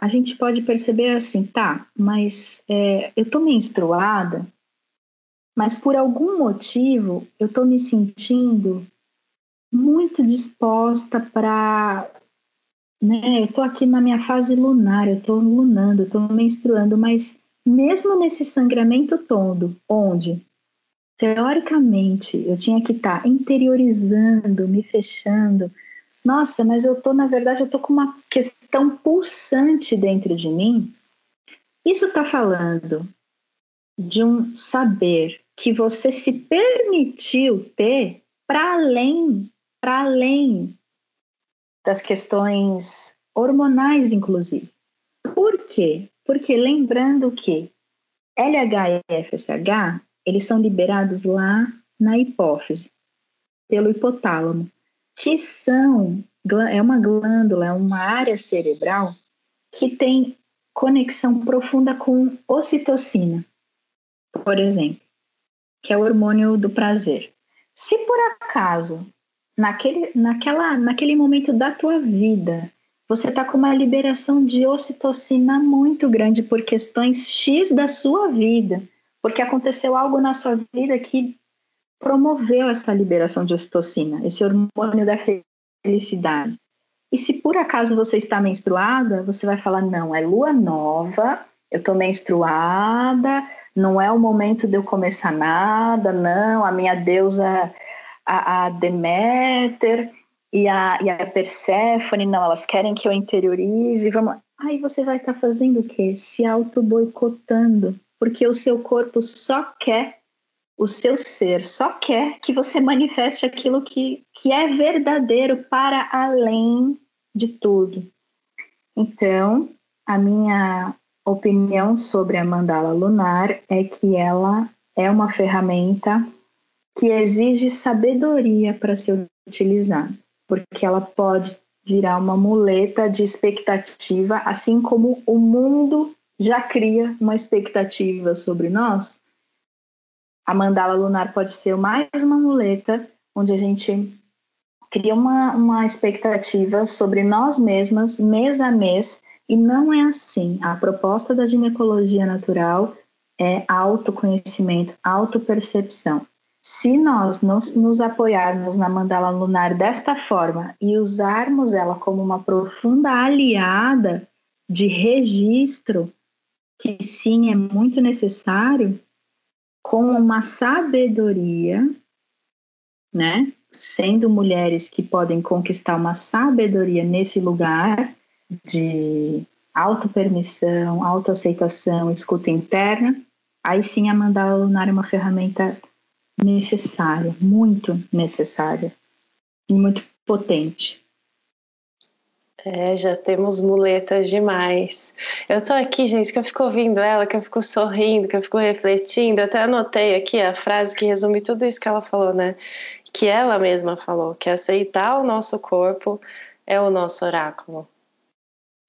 a gente pode perceber assim, tá, mas é, eu tô menstruada, mas por algum motivo eu estou me sentindo muito disposta para. Né, eu estou aqui na minha fase lunar, eu estou lunando, eu estou menstruando, mas mesmo nesse sangramento todo, onde teoricamente eu tinha que estar tá interiorizando, me fechando, nossa, mas eu estou, na verdade, eu estou com uma questão pulsante dentro de mim. Isso está falando de um saber que você se permitiu ter para além, para além das questões hormonais, inclusive. Por quê? Porque lembrando que LH e FSH, eles são liberados lá na hipófise. pelo hipotálamo, que são é uma glândula, é uma área cerebral que tem conexão profunda com ocitocina, por exemplo, que é o hormônio do prazer. Se por acaso, naquele, naquela, naquele momento da tua vida, você está com uma liberação de ocitocina muito grande por questões X da sua vida, porque aconteceu algo na sua vida que promoveu essa liberação de ocitocina, esse hormônio da felicidade. E se por acaso você está menstruada, você vai falar: não, é lua nova, eu estou menstruada, não é o momento de eu começar nada, não, a minha deusa, a, a Deméter e a, e a Perséfone, não, elas querem que eu interiorize, vamos. Aí você vai estar tá fazendo o quê? Se auto-boicotando, porque o seu corpo só quer o seu ser só quer que você manifeste aquilo que, que é verdadeiro para além de tudo. Então, a minha opinião sobre a mandala lunar é que ela é uma ferramenta que exige sabedoria para ser utilizada, porque ela pode virar uma muleta de expectativa, assim como o mundo já cria uma expectativa sobre nós a mandala lunar pode ser mais uma muleta onde a gente cria uma, uma expectativa sobre nós mesmas mês a mês e não é assim. A proposta da ginecologia natural é autoconhecimento, autopercepção. Se nós nos apoiarmos na mandala lunar desta forma e usarmos ela como uma profunda aliada de registro, que sim é muito necessário, com uma sabedoria, né? Sendo mulheres que podem conquistar uma sabedoria nesse lugar de autopermissão, autoaceitação, escuta interna, aí sim a mandala lunar é uma ferramenta necessária, muito necessária e muito potente. É, já temos muletas demais. Eu tô aqui, gente, que eu fico ouvindo ela, que eu fico sorrindo, que eu fico refletindo. Até anotei aqui a frase que resume tudo isso que ela falou, né? Que ela mesma falou, que aceitar o nosso corpo é o nosso oráculo.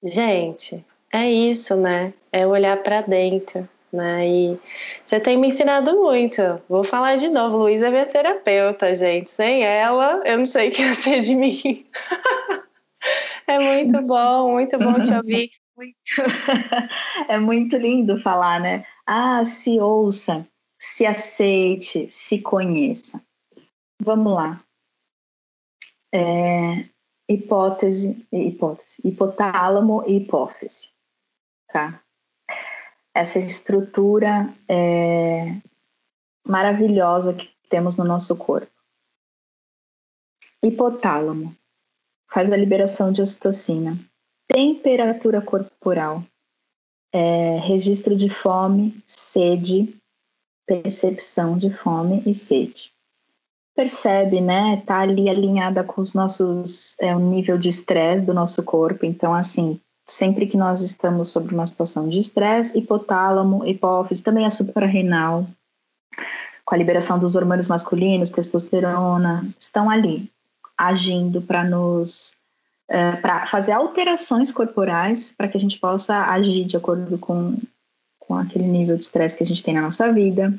Gente, é isso, né? É olhar para dentro, né? E você tem me ensinado muito. Vou falar de novo, Luísa é minha terapeuta, gente. Sem ela, eu não sei o que ia ser de mim. *laughs* É muito bom, muito bom te ouvir. Muito. *laughs* É muito lindo falar, né? Ah, se ouça, se aceite, se conheça. Vamos lá. É, hipótese, hipótese, hipotálamo e hipófise, tá? Essa estrutura é, maravilhosa que temos no nosso corpo. Hipotálamo faz a liberação de ocitocina. Temperatura corporal, é, registro de fome, sede, percepção de fome e sede. Percebe, né? Tá ali alinhada com os nossos, é, o nível de estresse do nosso corpo. Então, assim, sempre que nós estamos sobre uma situação de estresse, hipotálamo, hipófise, também a suprarrenal, com a liberação dos hormônios masculinos, testosterona, estão ali agindo para nos é, para fazer alterações corporais para que a gente possa agir de acordo com, com aquele nível de estresse que a gente tem na nossa vida.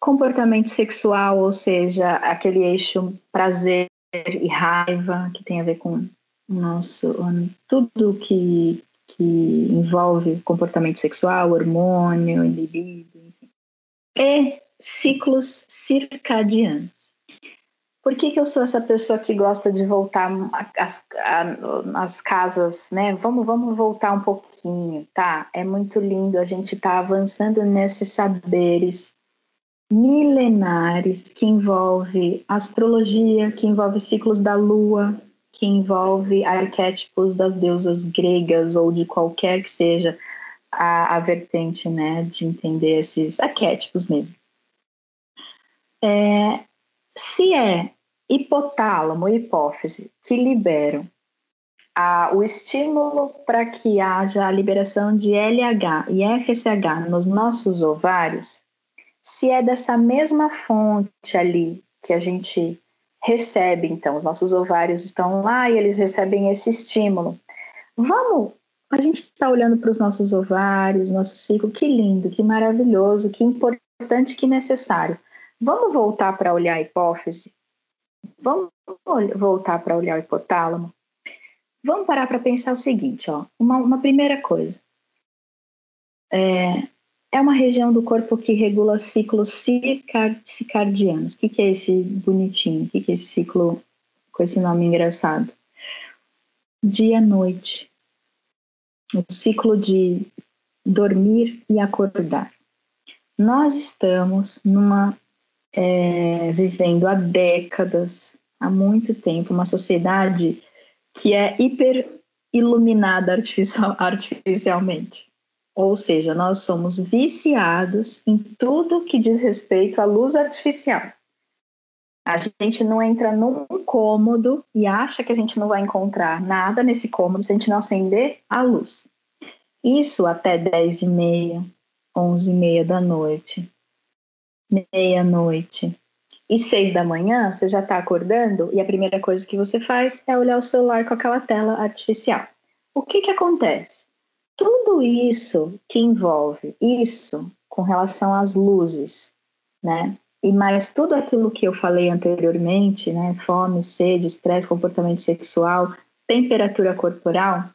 Comportamento sexual, ou seja, aquele eixo prazer e raiva, que tem a ver com nosso tudo que, que envolve comportamento sexual, hormônio, libido, enfim. E ciclos circadianos. Por que, que eu sou essa pessoa que gosta de voltar às, casas, né? Vamos, vamos voltar um pouquinho, tá? É muito lindo a gente estar tá avançando nesses saberes milenares que envolve astrologia, que envolve ciclos da lua, que envolve arquétipos das deusas gregas ou de qualquer que seja a, a vertente, né, de entender esses arquétipos mesmo. É, se é hipotálamo e hipófise que liberam a, o estímulo para que haja a liberação de LH e FSH nos nossos ovários, se é dessa mesma fonte ali que a gente recebe, então, os nossos ovários estão lá e eles recebem esse estímulo. Vamos, a gente está olhando para os nossos ovários, nosso ciclo, que lindo, que maravilhoso, que importante, que necessário. Vamos voltar para olhar a hipófise? Vamos voltar para olhar o hipotálamo? Vamos parar para pensar o seguinte, ó. Uma, uma primeira coisa. É, é uma região do corpo que regula ciclos circadianos. O que, que é esse bonitinho? O que, que é esse ciclo com esse nome engraçado? Dia-noite. O ciclo de dormir e acordar. Nós estamos numa é, vivendo há décadas, há muito tempo, uma sociedade que é hiper iluminada artificial, *laughs* artificialmente. Ou seja, nós somos viciados em tudo que diz respeito à luz artificial. A gente não entra num cômodo e acha que a gente não vai encontrar nada nesse cômodo se a gente não acender a luz. Isso até 10 e meia, 11 e meia da noite, meia-noite. E seis da manhã, você já está acordando e a primeira coisa que você faz é olhar o celular com aquela tela artificial. O que, que acontece? Tudo isso que envolve isso com relação às luzes, né? E mais tudo aquilo que eu falei anteriormente, né? Fome, sede, estresse, comportamento sexual, temperatura corporal,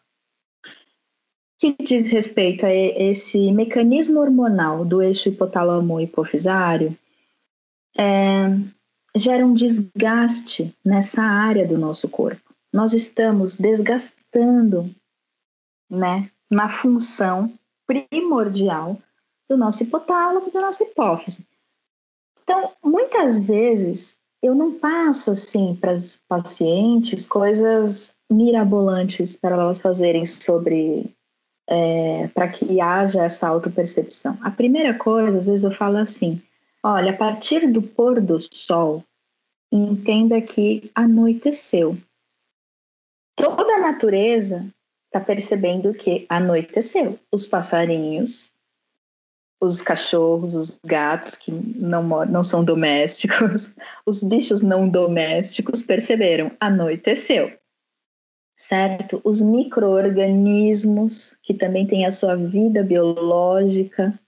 que diz respeito a esse mecanismo hormonal do eixo hipotálamo hipofisário, é, gera um desgaste nessa área do nosso corpo. Nós estamos desgastando, né, na função primordial do nosso hipotálamo, da nossa hipófise. Então, muitas vezes eu não passo assim para as pacientes coisas mirabolantes para elas fazerem sobre é, para que haja essa autopercepção. A primeira coisa, às vezes eu falo assim: olha, a partir do pôr do sol, entenda que anoiteceu. Toda a natureza está percebendo que anoiteceu. Os passarinhos, os cachorros, os gatos que não, não são domésticos, *laughs* os bichos não domésticos perceberam, anoiteceu. Certo? Os micro-organismos, que também têm a sua vida biológica,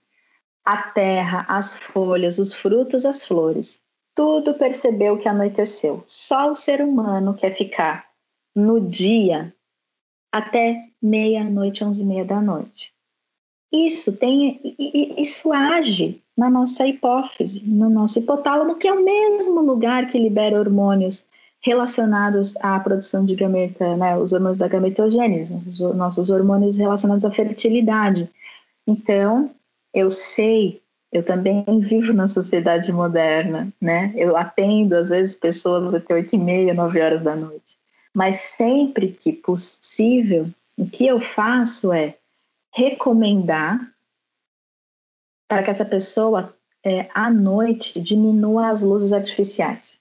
a terra, as folhas, os frutos, as flores, tudo percebeu que anoiteceu. Só o ser humano quer ficar no dia até meia-noite, onze e meia da noite. Isso tem, isso age na nossa hipófise, no nosso hipotálamo, que é o mesmo lugar que libera hormônios relacionados à produção de gameta, né, os hormônios da gametogênese, os nossos hormônios relacionados à fertilidade. Então, eu sei, eu também vivo na sociedade moderna, né? Eu atendo às vezes pessoas até oito e meia, nove horas da noite. Mas sempre que possível, o que eu faço é recomendar para que essa pessoa é, à noite diminua as luzes artificiais.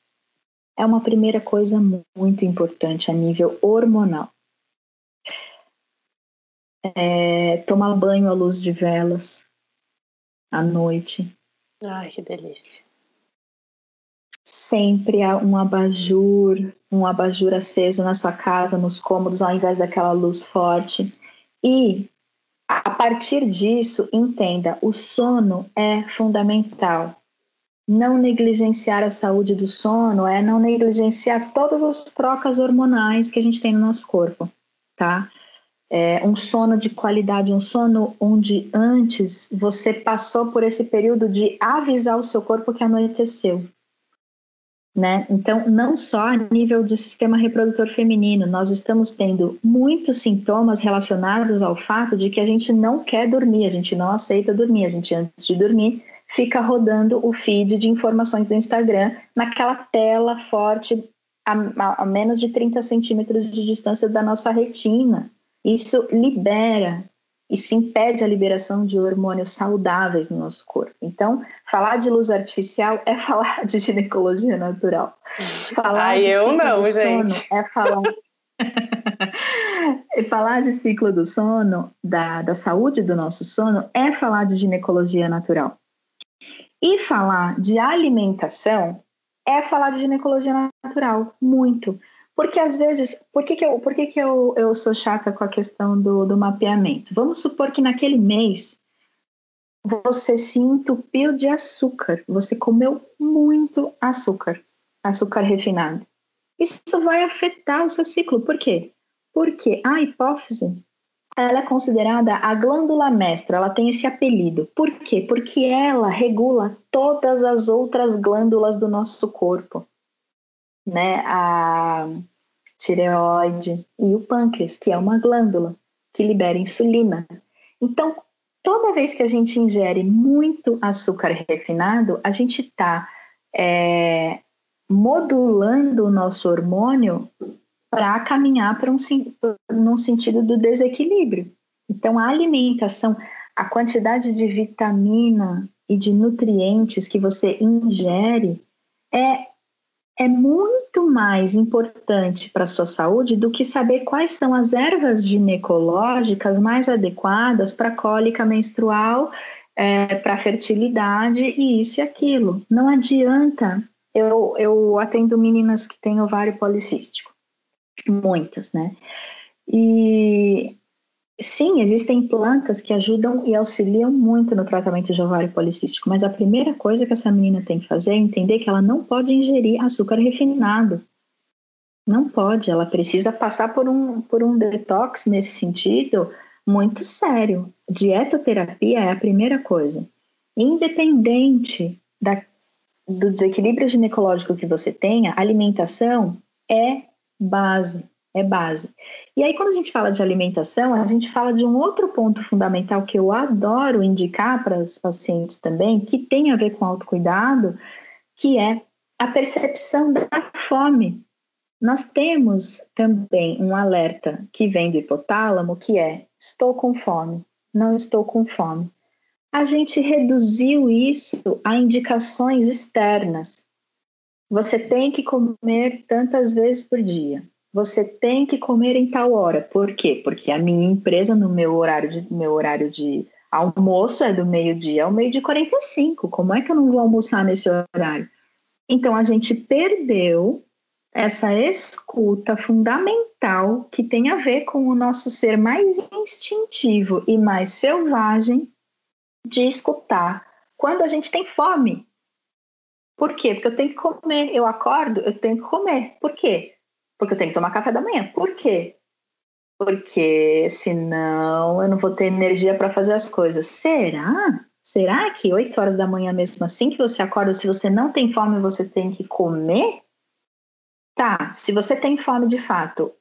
É uma primeira coisa muito importante a nível hormonal. É, tomar banho à luz de velas à noite. Ai, que delícia sempre um abajur, um abajur aceso na sua casa, nos cômodos, ao invés daquela luz forte. E a partir disso, entenda, o sono é fundamental. Não negligenciar a saúde do sono é não negligenciar todas as trocas hormonais que a gente tem no nosso corpo, tá? É um sono de qualidade, um sono onde antes você passou por esse período de avisar o seu corpo que anoiteceu né? Então, não só a nível do sistema reprodutor feminino, nós estamos tendo muitos sintomas relacionados ao fato de que a gente não quer dormir, a gente não aceita dormir, a gente antes de dormir fica rodando o feed de informações do Instagram naquela tela forte a, a menos de 30 centímetros de distância da nossa retina. Isso libera isso impede a liberação de hormônios saudáveis no nosso corpo. Então, falar de luz artificial é *laughs* falar de ginecologia natural. Falar Ai, eu não, gente. é falar. *laughs* *laughs* falar de ciclo do sono, da, da saúde do nosso sono, é falar de ginecologia natural. E falar de alimentação é falar de ginecologia natural, muito. Porque às vezes, por que, que, eu, por que, que eu, eu sou chata com a questão do, do mapeamento? Vamos supor que naquele mês você se entupiu de açúcar, você comeu muito açúcar, açúcar refinado. Isso vai afetar o seu ciclo. Por quê? Porque a hipófise ela é considerada a glândula mestra, ela tem esse apelido. Por quê? Porque ela regula todas as outras glândulas do nosso corpo, né? A tireoide e o pâncreas, que é uma glândula que libera insulina. Então, toda vez que a gente ingere muito açúcar refinado, a gente está é, modulando o nosso hormônio para caminhar para um num sentido do desequilíbrio. Então, a alimentação, a quantidade de vitamina e de nutrientes que você ingere é é muito mais importante para a sua saúde do que saber quais são as ervas ginecológicas mais adequadas para cólica menstrual, é, para fertilidade e isso e aquilo. Não adianta. Eu, eu atendo meninas que têm ovário policístico muitas, né? E sim, existem plantas que ajudam e auxiliam muito no tratamento de ovário policístico, mas a primeira coisa que essa menina tem que fazer é entender que ela não pode ingerir açúcar refinado. Não pode, ela precisa passar por um, por um detox nesse sentido muito sério. Dietoterapia é a primeira coisa. Independente da, do desequilíbrio ginecológico que você tenha, alimentação é base, é base. E aí, quando a gente fala de alimentação, a gente fala de um outro ponto fundamental que eu adoro indicar para os pacientes também, que tem a ver com autocuidado, que é a percepção da fome. Nós temos também um alerta que vem do hipotálamo, que é: estou com fome, não estou com fome. A gente reduziu isso a indicações externas. Você tem que comer tantas vezes por dia. Você tem que comer em tal hora. Por quê? Porque a minha empresa, no meu horário de, meu horário de almoço, é do meio-dia ao meio-dia 45. Como é que eu não vou almoçar nesse horário? Então, a gente perdeu essa escuta fundamental que tem a ver com o nosso ser mais instintivo e mais selvagem de escutar quando a gente tem fome. Por quê? Porque eu tenho que comer. Eu acordo, eu tenho que comer. Por quê? Porque eu tenho que tomar café da manhã. Por quê? Porque senão eu não vou ter energia para fazer as coisas. Será? Será que 8 horas da manhã, mesmo assim que você acorda, se você não tem fome, você tem que comer? Tá, se você tem fome de fato,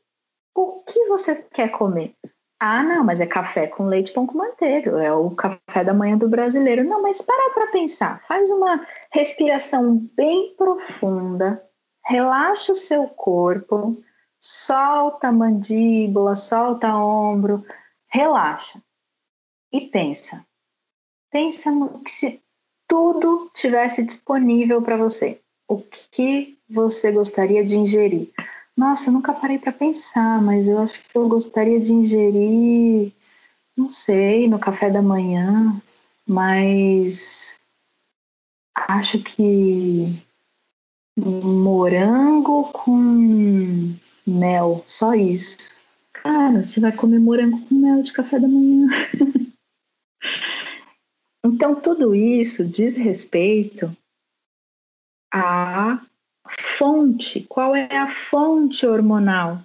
o que você quer comer? Ah, não, mas é café com leite pão com manteiga, é o café da manhã do brasileiro. Não, mas para para pensar, faz uma respiração bem profunda, relaxa o seu corpo, solta a mandíbula, solta ombro, relaxa e pensa. Pensa que se tudo tivesse disponível para você, o que você gostaria de ingerir? Nossa, eu nunca parei para pensar, mas eu acho que eu gostaria de ingerir, não sei, no café da manhã, mas acho que morango com mel, só isso. Cara, você vai comer morango com mel de café da manhã. *laughs* então, tudo isso diz respeito a Fonte, qual é a fonte hormonal?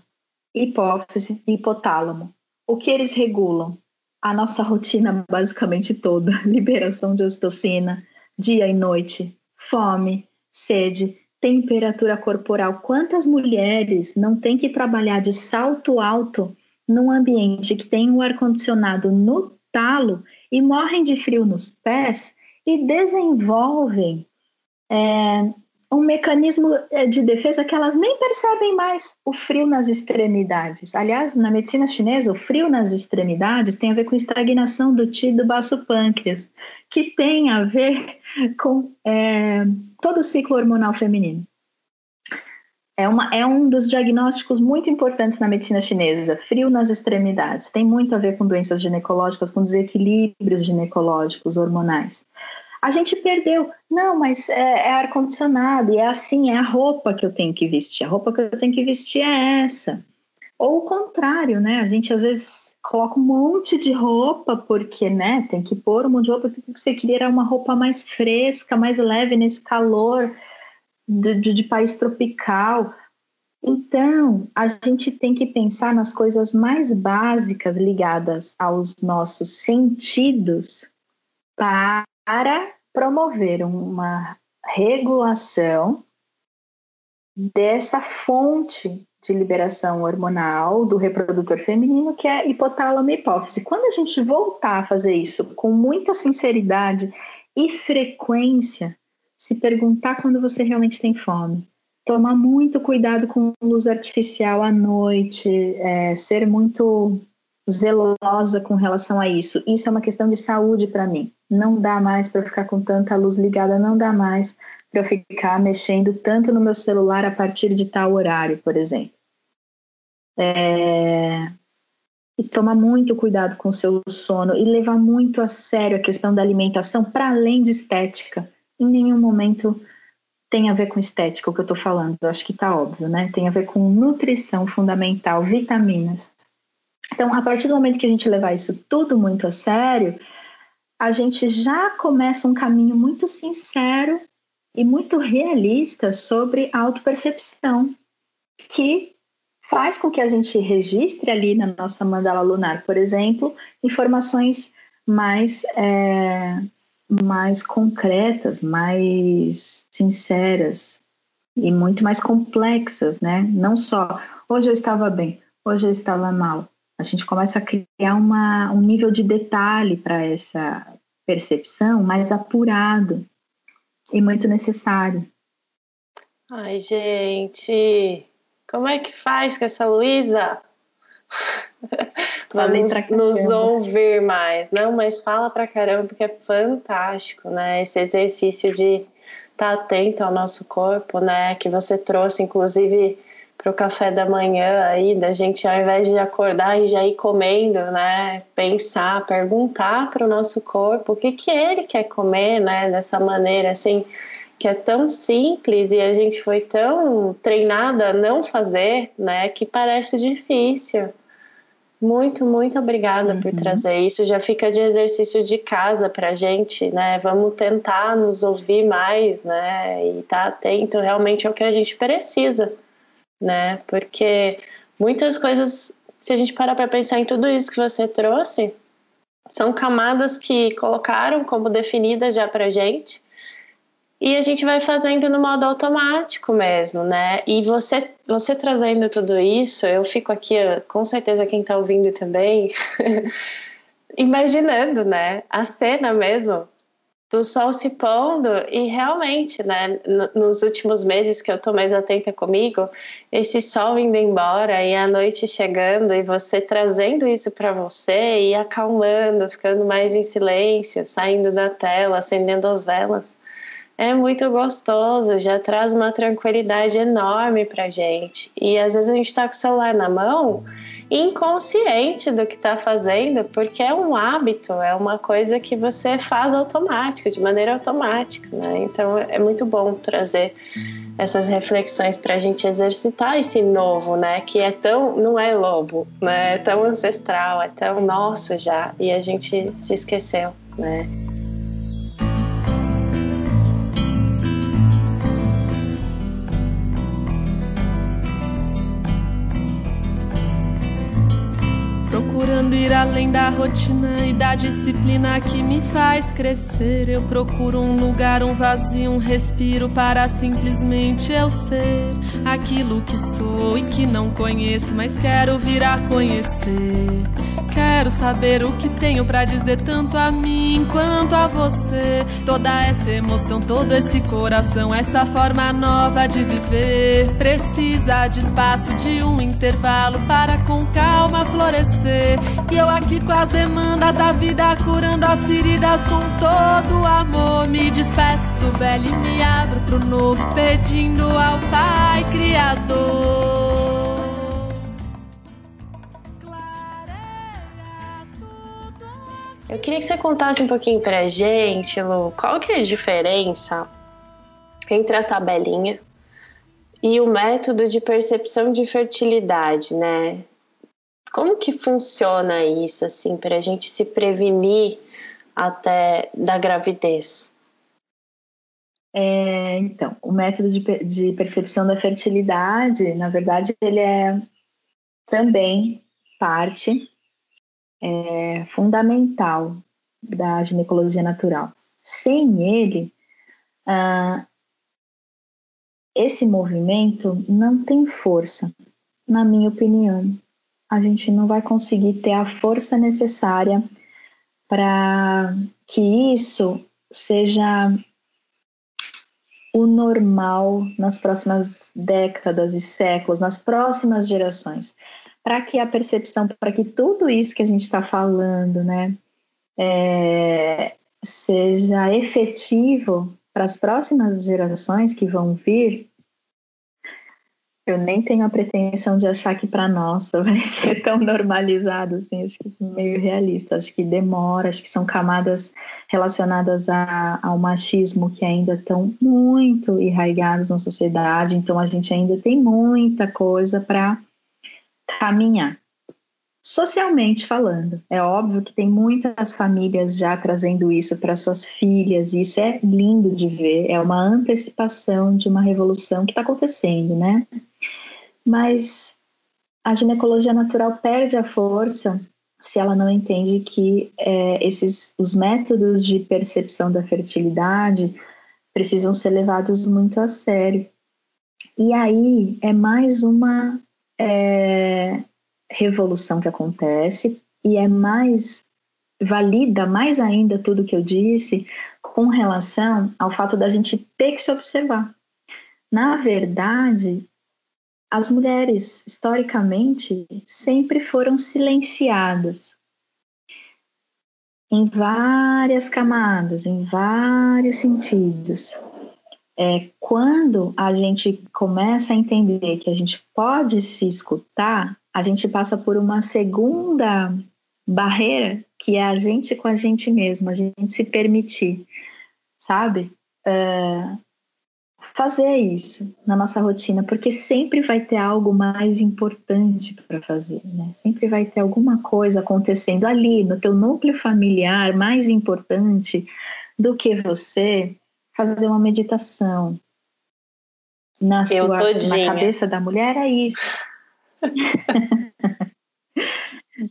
Hipófise e hipotálamo. O que eles regulam? A nossa rotina basicamente toda, *laughs* liberação de ocitocina, dia e noite, fome, sede, temperatura corporal. Quantas mulheres não têm que trabalhar de salto alto num ambiente que tem um ar-condicionado no talo e morrem de frio nos pés e desenvolvem é, um mecanismo eh, de defesa que elas nem percebem mais o frio nas extremidades. Aliás, na medicina chinesa, o frio nas extremidades tem a ver com estagnação do ti do baço pâncreas, que tem a ver *laughs* com é, todo o ciclo hormonal feminino. É, uma, é um dos diagnósticos muito importantes na medicina chinesa, frio nas extremidades. Tem muito a ver com doenças ginecológicas, com desequilíbrios ginecológicos, hormonais. A gente perdeu. Não, mas é, é ar-condicionado, e é assim, é a roupa que eu tenho que vestir. A roupa que eu tenho que vestir é essa. Ou o contrário, né? A gente às vezes coloca um monte de roupa, porque, né, tem que pôr um monte de roupa, tudo que você queria era uma roupa mais fresca, mais leve nesse calor de, de, de país tropical. Então, a gente tem que pensar nas coisas mais básicas ligadas aos nossos sentidos para promover uma regulação dessa fonte de liberação hormonal do reprodutor feminino, que é hipotálamo e hipófise. Quando a gente voltar a fazer isso com muita sinceridade e frequência, se perguntar quando você realmente tem fome, tomar muito cuidado com luz artificial à noite, é, ser muito zelosa com relação a isso. Isso é uma questão de saúde para mim. Não dá mais para ficar com tanta luz ligada, não dá mais para ficar mexendo tanto no meu celular a partir de tal horário, por exemplo. É... E tomar muito cuidado com o seu sono e levar muito a sério a questão da alimentação para além de estética. Em nenhum momento tem a ver com estética o que eu estou falando, eu acho que está óbvio, né? Tem a ver com nutrição fundamental, vitaminas. Então, a partir do momento que a gente levar isso tudo muito a sério, a gente já começa um caminho muito sincero e muito realista sobre autopercepção, que faz com que a gente registre ali na nossa mandala lunar, por exemplo, informações mais é, mais concretas, mais sinceras e muito mais complexas, né? Não só hoje eu estava bem, hoje eu estava mal. A gente começa a criar uma, um nível de detalhe para essa percepção mais apurado e muito necessário. Ai, gente, como é que faz com essa Luísa? *laughs* Vamos nos ouvir mais. Não, mas fala pra caramba, porque é fantástico, né? Esse exercício de estar tá atento ao nosso corpo, né? Que você trouxe, inclusive, para o café da manhã aí, da gente, ao invés de acordar e já ir comendo, né? Pensar, perguntar para o nosso corpo o que, que ele quer comer, né? Dessa maneira, assim, que é tão simples e a gente foi tão treinada a não fazer, né? Que parece difícil. Muito, muito obrigada uhum. por trazer isso. Já fica de exercício de casa para gente, né? Vamos tentar nos ouvir mais, né? E estar tá atento realmente ao que a gente precisa, né? Porque muitas coisas, se a gente parar para pensar em tudo isso que você trouxe, são camadas que colocaram como definidas já para gente e a gente vai fazendo no modo automático mesmo, né? E você, você trazendo tudo isso, eu fico aqui, com certeza quem está ouvindo também, *laughs* imaginando, né? A cena mesmo do sol se pondo e realmente, né, nos últimos meses que eu tô mais atenta comigo, esse sol indo embora e a noite chegando e você trazendo isso para você e acalmando, ficando mais em silêncio, saindo da tela, acendendo as velas é muito gostoso, já traz uma tranquilidade enorme pra gente. E às vezes a gente tá com o celular na mão, inconsciente do que tá fazendo, porque é um hábito, é uma coisa que você faz automático, de maneira automática, né? Então é muito bom trazer essas reflexões para a gente exercitar esse novo, né? Que é tão, não é lobo, né? É tão ancestral, é tão nosso já, e a gente se esqueceu, né? Ir além da rotina e da disciplina que me faz crescer. Eu procuro um lugar, um vazio, um respiro para simplesmente eu ser aquilo que sou e que não conheço, mas quero vir a conhecer. Quero saber o que tenho para dizer tanto a mim quanto a você. Toda essa emoção, todo esse coração, essa forma nova de viver. Precisa de espaço, de um intervalo para com calma florescer. E eu aqui com as demandas da vida, curando as feridas com todo amor. Me despeço do velho e me abro pro novo, pedindo ao Pai Criador. Eu queria que você contasse um pouquinho pra gente, Lu, qual que é a diferença entre a tabelinha e o método de percepção de fertilidade, né? Como que funciona isso, assim, para a gente se prevenir até da gravidez? É, então, o método de, de percepção da fertilidade, na verdade, ele é também parte é, fundamental da ginecologia natural. Sem ele, ah, esse movimento não tem força, na minha opinião. A gente não vai conseguir ter a força necessária para que isso seja o normal nas próximas décadas e séculos, nas próximas gerações para que a percepção, para que tudo isso que a gente está falando, né, é, seja efetivo para as próximas gerações que vão vir, eu nem tenho a pretensão de achar que para nossa *laughs* vai ser tão normalizado assim, acho que isso é meio realista, acho que demora, acho que são camadas relacionadas a, ao machismo que ainda estão muito enraigadas na sociedade, então a gente ainda tem muita coisa para caminhar. Socialmente falando, é óbvio que tem muitas famílias já trazendo isso para suas filhas, e isso é lindo de ver, é uma antecipação de uma revolução que está acontecendo, né? Mas a ginecologia natural perde a força se ela não entende que é, esses os métodos de percepção da fertilidade precisam ser levados muito a sério. E aí é mais uma é, revolução que acontece e é mais valida mais ainda tudo que eu disse com relação ao fato da gente ter que se observar. Na verdade, as mulheres historicamente sempre foram silenciadas em várias camadas, em vários sentidos é, quando a gente começa a entender que a gente pode se escutar, a gente passa por uma segunda barreira, que é a gente com a gente mesma, a gente se permitir, sabe? É, fazer isso na nossa rotina, porque sempre vai ter algo mais importante para fazer, né? Sempre vai ter alguma coisa acontecendo ali no teu núcleo familiar mais importante do que você fazer uma meditação. Na, sua, na cabeça da mulher é isso. *laughs*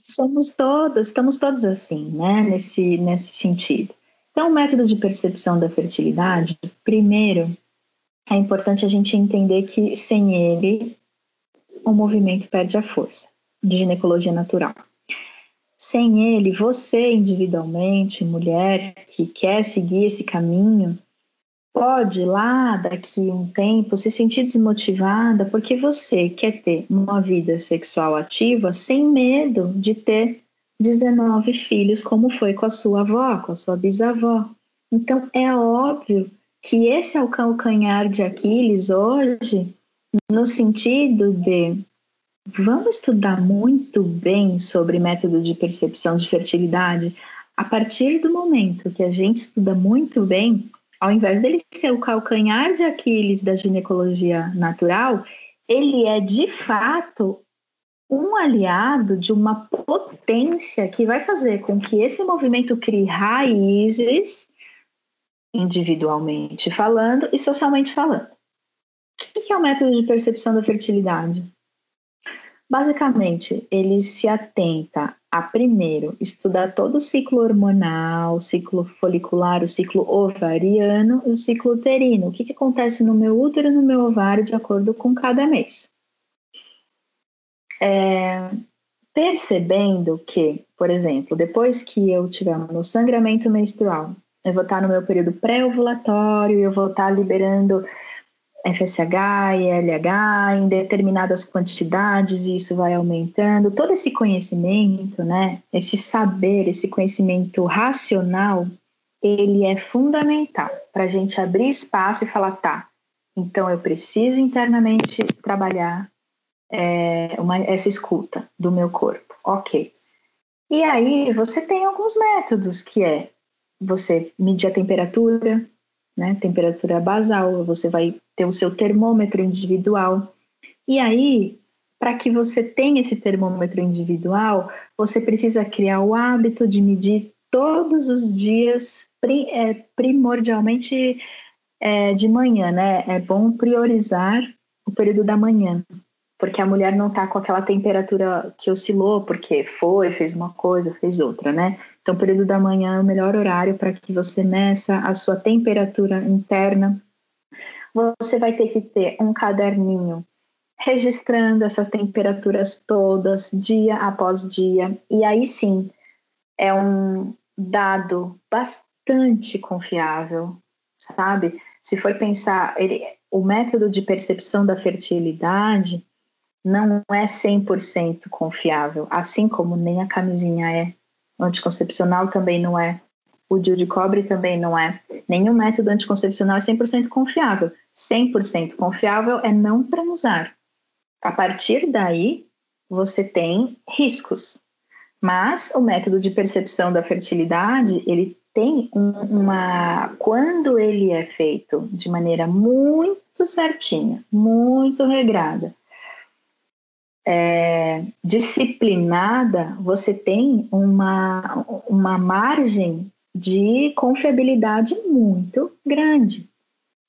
Somos todas, estamos todos assim, né? Nesse, nesse sentido. Então, o método de percepção da fertilidade, primeiro, é importante a gente entender que sem ele, o movimento perde a força de ginecologia natural. Sem ele, você individualmente, mulher que quer seguir esse caminho, pode lá daqui um tempo se sentir desmotivada porque você quer ter uma vida sexual ativa sem medo de ter 19 filhos, como foi com a sua avó, com a sua bisavó. Então é óbvio que esse é o calcanhar de Aquiles hoje, no sentido de vamos estudar muito bem sobre método de percepção de fertilidade. A partir do momento que a gente estuda muito bem, ao invés dele ser o calcanhar de Aquiles da ginecologia natural, ele é de fato um aliado de uma potência que vai fazer com que esse movimento crie raízes, individualmente falando e socialmente falando. O que é o método de percepção da fertilidade? Basicamente, ele se atenta a primeiro estudar todo o ciclo hormonal, o ciclo folicular, o ciclo ovariano e o ciclo uterino. O que, que acontece no meu útero e no meu ovário de acordo com cada mês. É, percebendo que, por exemplo, depois que eu tiver no sangramento menstrual, eu vou estar no meu período pré-ovulatório, eu vou estar liberando FSH e LH em determinadas quantidades e isso vai aumentando. Todo esse conhecimento, né, esse saber, esse conhecimento racional, ele é fundamental para a gente abrir espaço e falar, tá, então eu preciso internamente trabalhar é, uma, essa escuta do meu corpo. Ok. E aí você tem alguns métodos que é você medir a temperatura, né? Temperatura basal, você vai ter o seu termômetro individual. E aí, para que você tenha esse termômetro individual, você precisa criar o hábito de medir todos os dias, é, primordialmente é, de manhã, né? É bom priorizar o período da manhã, porque a mulher não está com aquela temperatura que oscilou, porque foi, fez uma coisa, fez outra, né? Então, o período da manhã é o melhor horário para que você meça a sua temperatura interna. Você vai ter que ter um caderninho registrando essas temperaturas todas, dia após dia, e aí sim é um dado bastante confiável, sabe? Se for pensar, ele, o método de percepção da fertilidade não é 100% confiável, assim como nem a camisinha é. O anticoncepcional também não é. O DIU de cobre também não é. Nenhum método anticoncepcional é 100% confiável. 100% confiável é não transar. A partir daí, você tem riscos. Mas o método de percepção da fertilidade, ele tem uma. Quando ele é feito de maneira muito certinha, muito regrada, é, disciplinada, você tem uma, uma margem de confiabilidade muito grande.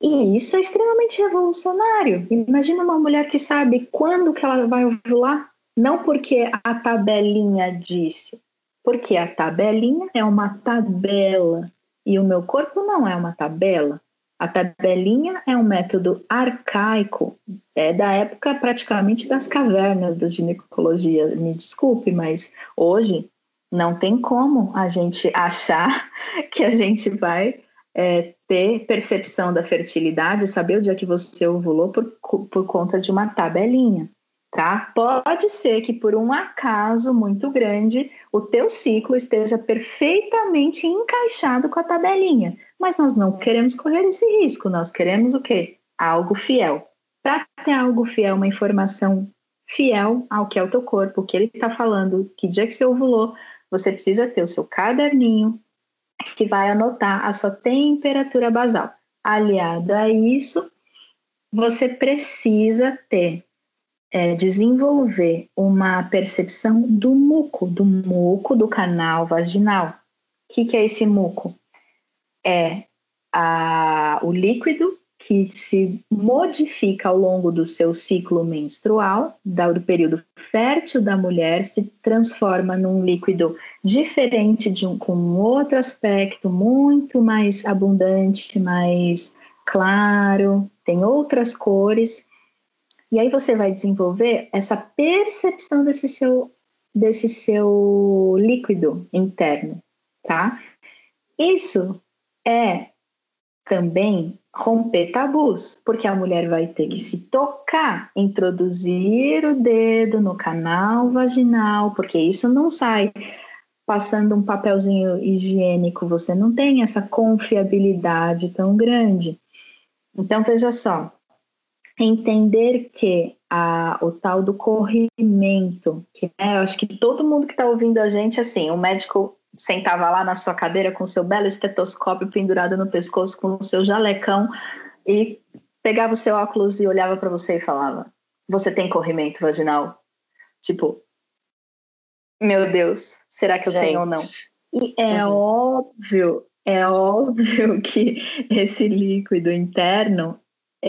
E isso é extremamente revolucionário. Imagina uma mulher que sabe quando que ela vai ovular, não porque a tabelinha disse, porque a tabelinha é uma tabela e o meu corpo não é uma tabela. A tabelinha é um método arcaico, é da época praticamente das cavernas da ginecologia. Me desculpe, mas hoje não tem como a gente achar *laughs* que a gente vai é, ter percepção da fertilidade, saber o dia que você ovulou por, por conta de uma tabelinha tá? Pode ser que por um acaso muito grande o teu ciclo esteja perfeitamente encaixado com a tabelinha, mas nós não queremos correr esse risco, nós queremos o quê? Algo fiel. Para ter algo fiel, uma informação fiel ao que é o teu corpo, o que ele está falando, que dia que você ovulou, você precisa ter o seu caderninho que vai anotar a sua temperatura basal. Aliado a isso, você precisa ter é, desenvolver uma percepção do muco, do muco do canal vaginal. O que, que é esse muco? É a, o líquido que se modifica ao longo do seu ciclo menstrual, do período fértil da mulher, se transforma num líquido diferente, de um, com outro aspecto, muito mais abundante, mais claro, tem outras cores e aí você vai desenvolver essa percepção desse seu, desse seu líquido interno, tá? Isso é também romper tabus, porque a mulher vai ter que se tocar, introduzir o dedo no canal vaginal, porque isso não sai passando um papelzinho higiênico, você não tem essa confiabilidade tão grande. Então, veja só, entender que a, o tal do corrimento, que né, eu acho que todo mundo que está ouvindo a gente, assim, o médico sentava lá na sua cadeira com o seu belo estetoscópio pendurado no pescoço, com o seu jalecão, e pegava o seu óculos e olhava para você e falava: Você tem corrimento vaginal? Tipo, meu Deus, será que eu gente. tenho ou não? E é uhum. óbvio, é óbvio *laughs* que esse líquido interno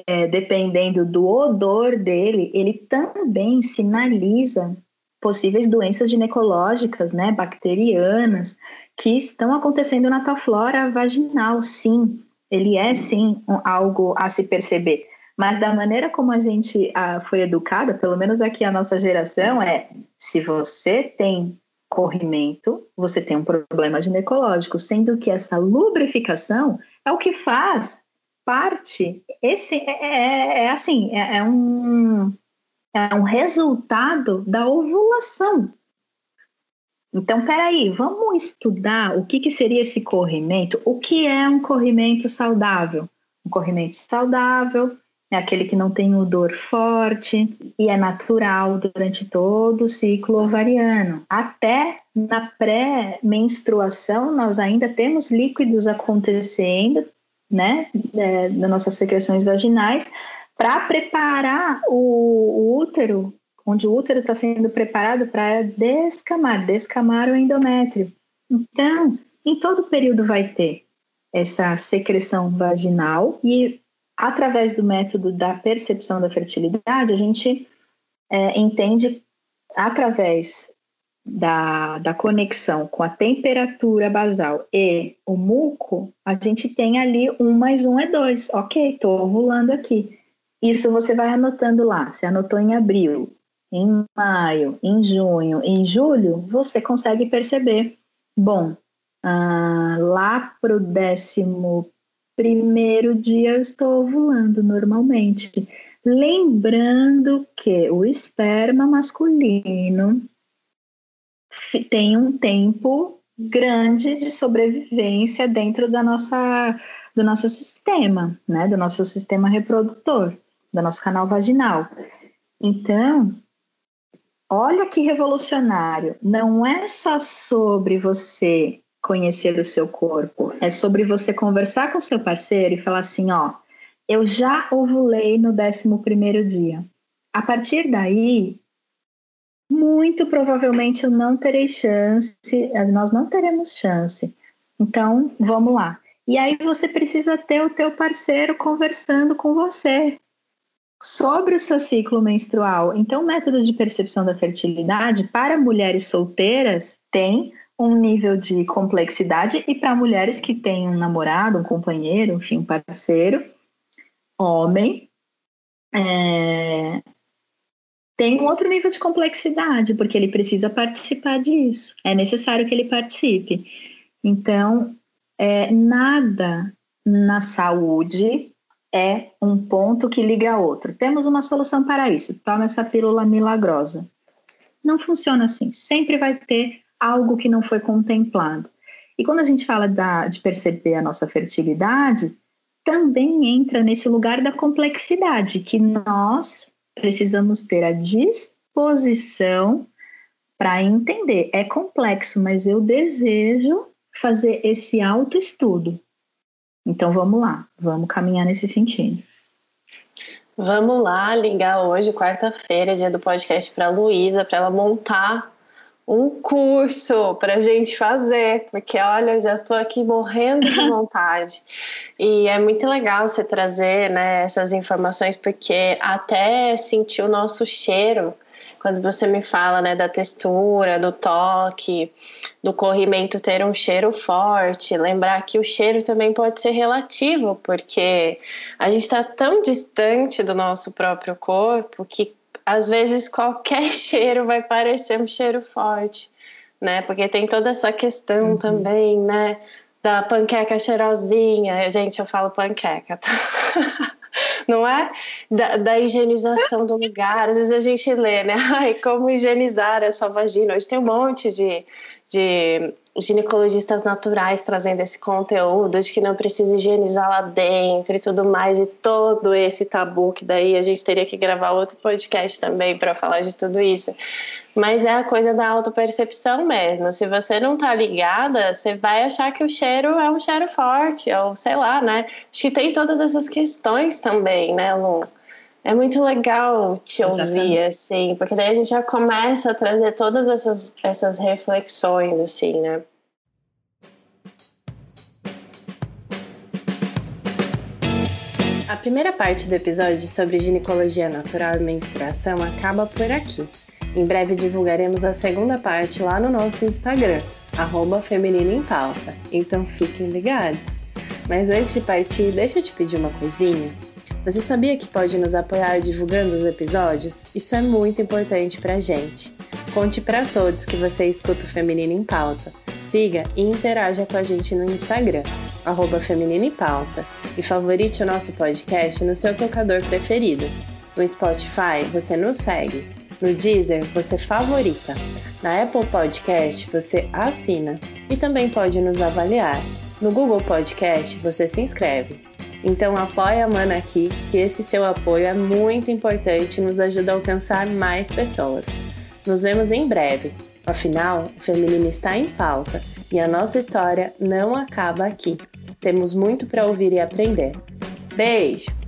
é, dependendo do odor dele, ele também sinaliza possíveis doenças ginecológicas, né, bacterianas, que estão acontecendo na tua flora vaginal, sim. Ele é, sim, algo a se perceber. Mas da maneira como a gente a, foi educada, pelo menos aqui a nossa geração, é se você tem corrimento, você tem um problema ginecológico, sendo que essa lubrificação é o que faz parte, esse é, é, é assim, é, é, um, é um resultado da ovulação. Então, peraí, vamos estudar o que, que seria esse corrimento? O que é um corrimento saudável? Um corrimento saudável é aquele que não tem odor forte e é natural durante todo o ciclo ovariano. Até na pré-menstruação, nós ainda temos líquidos acontecendo, né, é, das nossas secreções vaginais, para preparar o, o útero, onde o útero está sendo preparado para descamar, descamar o endométrio. Então, em todo período vai ter essa secreção vaginal e através do método da percepção da fertilidade, a gente é, entende através da, da conexão com a temperatura basal e o muco, a gente tem ali um mais um é dois. Ok, estou ovulando aqui. Isso você vai anotando lá. Você anotou em abril, em maio, em junho, em julho, você consegue perceber. Bom, ah, lá para o décimo primeiro dia eu estou ovulando normalmente. Lembrando que o esperma masculino tem um tempo grande de sobrevivência dentro da nossa, do nosso sistema, né? Do nosso sistema reprodutor, do nosso canal vaginal. Então, olha que revolucionário. Não é só sobre você conhecer o seu corpo, é sobre você conversar com seu parceiro e falar assim, ó, eu já ovulei no 11 primeiro dia. A partir daí, muito provavelmente eu não terei chance, nós não teremos chance. Então, vamos lá. E aí você precisa ter o teu parceiro conversando com você sobre o seu ciclo menstrual. Então, o método de percepção da fertilidade para mulheres solteiras tem um nível de complexidade e para mulheres que têm um namorado, um companheiro, enfim, um parceiro, homem, é, tem um outro nível de complexidade, porque ele precisa participar disso. É necessário que ele participe. Então, é, nada na saúde é um ponto que liga a outro. Temos uma solução para isso. Toma essa pílula milagrosa. Não funciona assim. Sempre vai ter algo que não foi contemplado. E quando a gente fala da, de perceber a nossa fertilidade, também entra nesse lugar da complexidade, que nós precisamos ter a disposição para entender. É complexo, mas eu desejo fazer esse autoestudo. Então vamos lá, vamos caminhar nesse sentido. Vamos lá ligar hoje, quarta-feira, dia do podcast para a Luísa, para ela montar um curso para a gente fazer, porque olha, eu já estou aqui morrendo de *laughs* vontade. e é muito legal você trazer né, essas informações, porque até sentir o nosso cheiro, quando você me fala né, da textura, do toque, do corrimento ter um cheiro forte, lembrar que o cheiro também pode ser relativo, porque a gente está tão distante do nosso próprio corpo que às vezes qualquer *laughs* cheiro vai parecer um cheiro forte, né? Porque tem toda essa questão uhum. também, né? Da panqueca cheirosinha. Gente, eu falo panqueca, tá? *laughs* Não é? Da, da, higienização do lugar. Às vezes a gente lê, né? *laughs* Ai, como higienizar a sua vagina. Hoje tem um monte de, de ginecologistas naturais trazendo esse conteúdo de que não precisa higienizar lá dentro e tudo mais, e todo esse tabu que daí a gente teria que gravar outro podcast também para falar de tudo isso. Mas é a coisa da autopercepção mesmo. Se você não tá ligada, você vai achar que o cheiro é um cheiro forte, ou sei lá, né? Acho que tem todas essas questões também, né, Lu? É muito legal te ouvir, assim, porque daí a gente já começa a trazer todas essas, essas reflexões, assim, né? A primeira parte do episódio sobre ginecologia natural e menstruação acaba por aqui. Em breve divulgaremos a segunda parte lá no nosso Instagram, arroba Feminino em Pauta, então fiquem ligados. Mas antes de partir, deixa eu te pedir uma coisinha. Você sabia que pode nos apoiar divulgando os episódios? Isso é muito importante pra gente. Conte para todos que você escuta o Feminino em Pauta. Siga e interaja com a gente no Instagram, Feminino em Pauta, e favorite o nosso podcast no seu tocador preferido. No Spotify, você nos segue. No Deezer, você favorita. Na Apple Podcast, você assina. E também pode nos avaliar. No Google Podcast, você se inscreve. Então apoie a Mana aqui, que esse seu apoio é muito importante e nos ajuda a alcançar mais pessoas. Nos vemos em breve. Afinal, o feminino está em pauta e a nossa história não acaba aqui. Temos muito para ouvir e aprender. Beijo!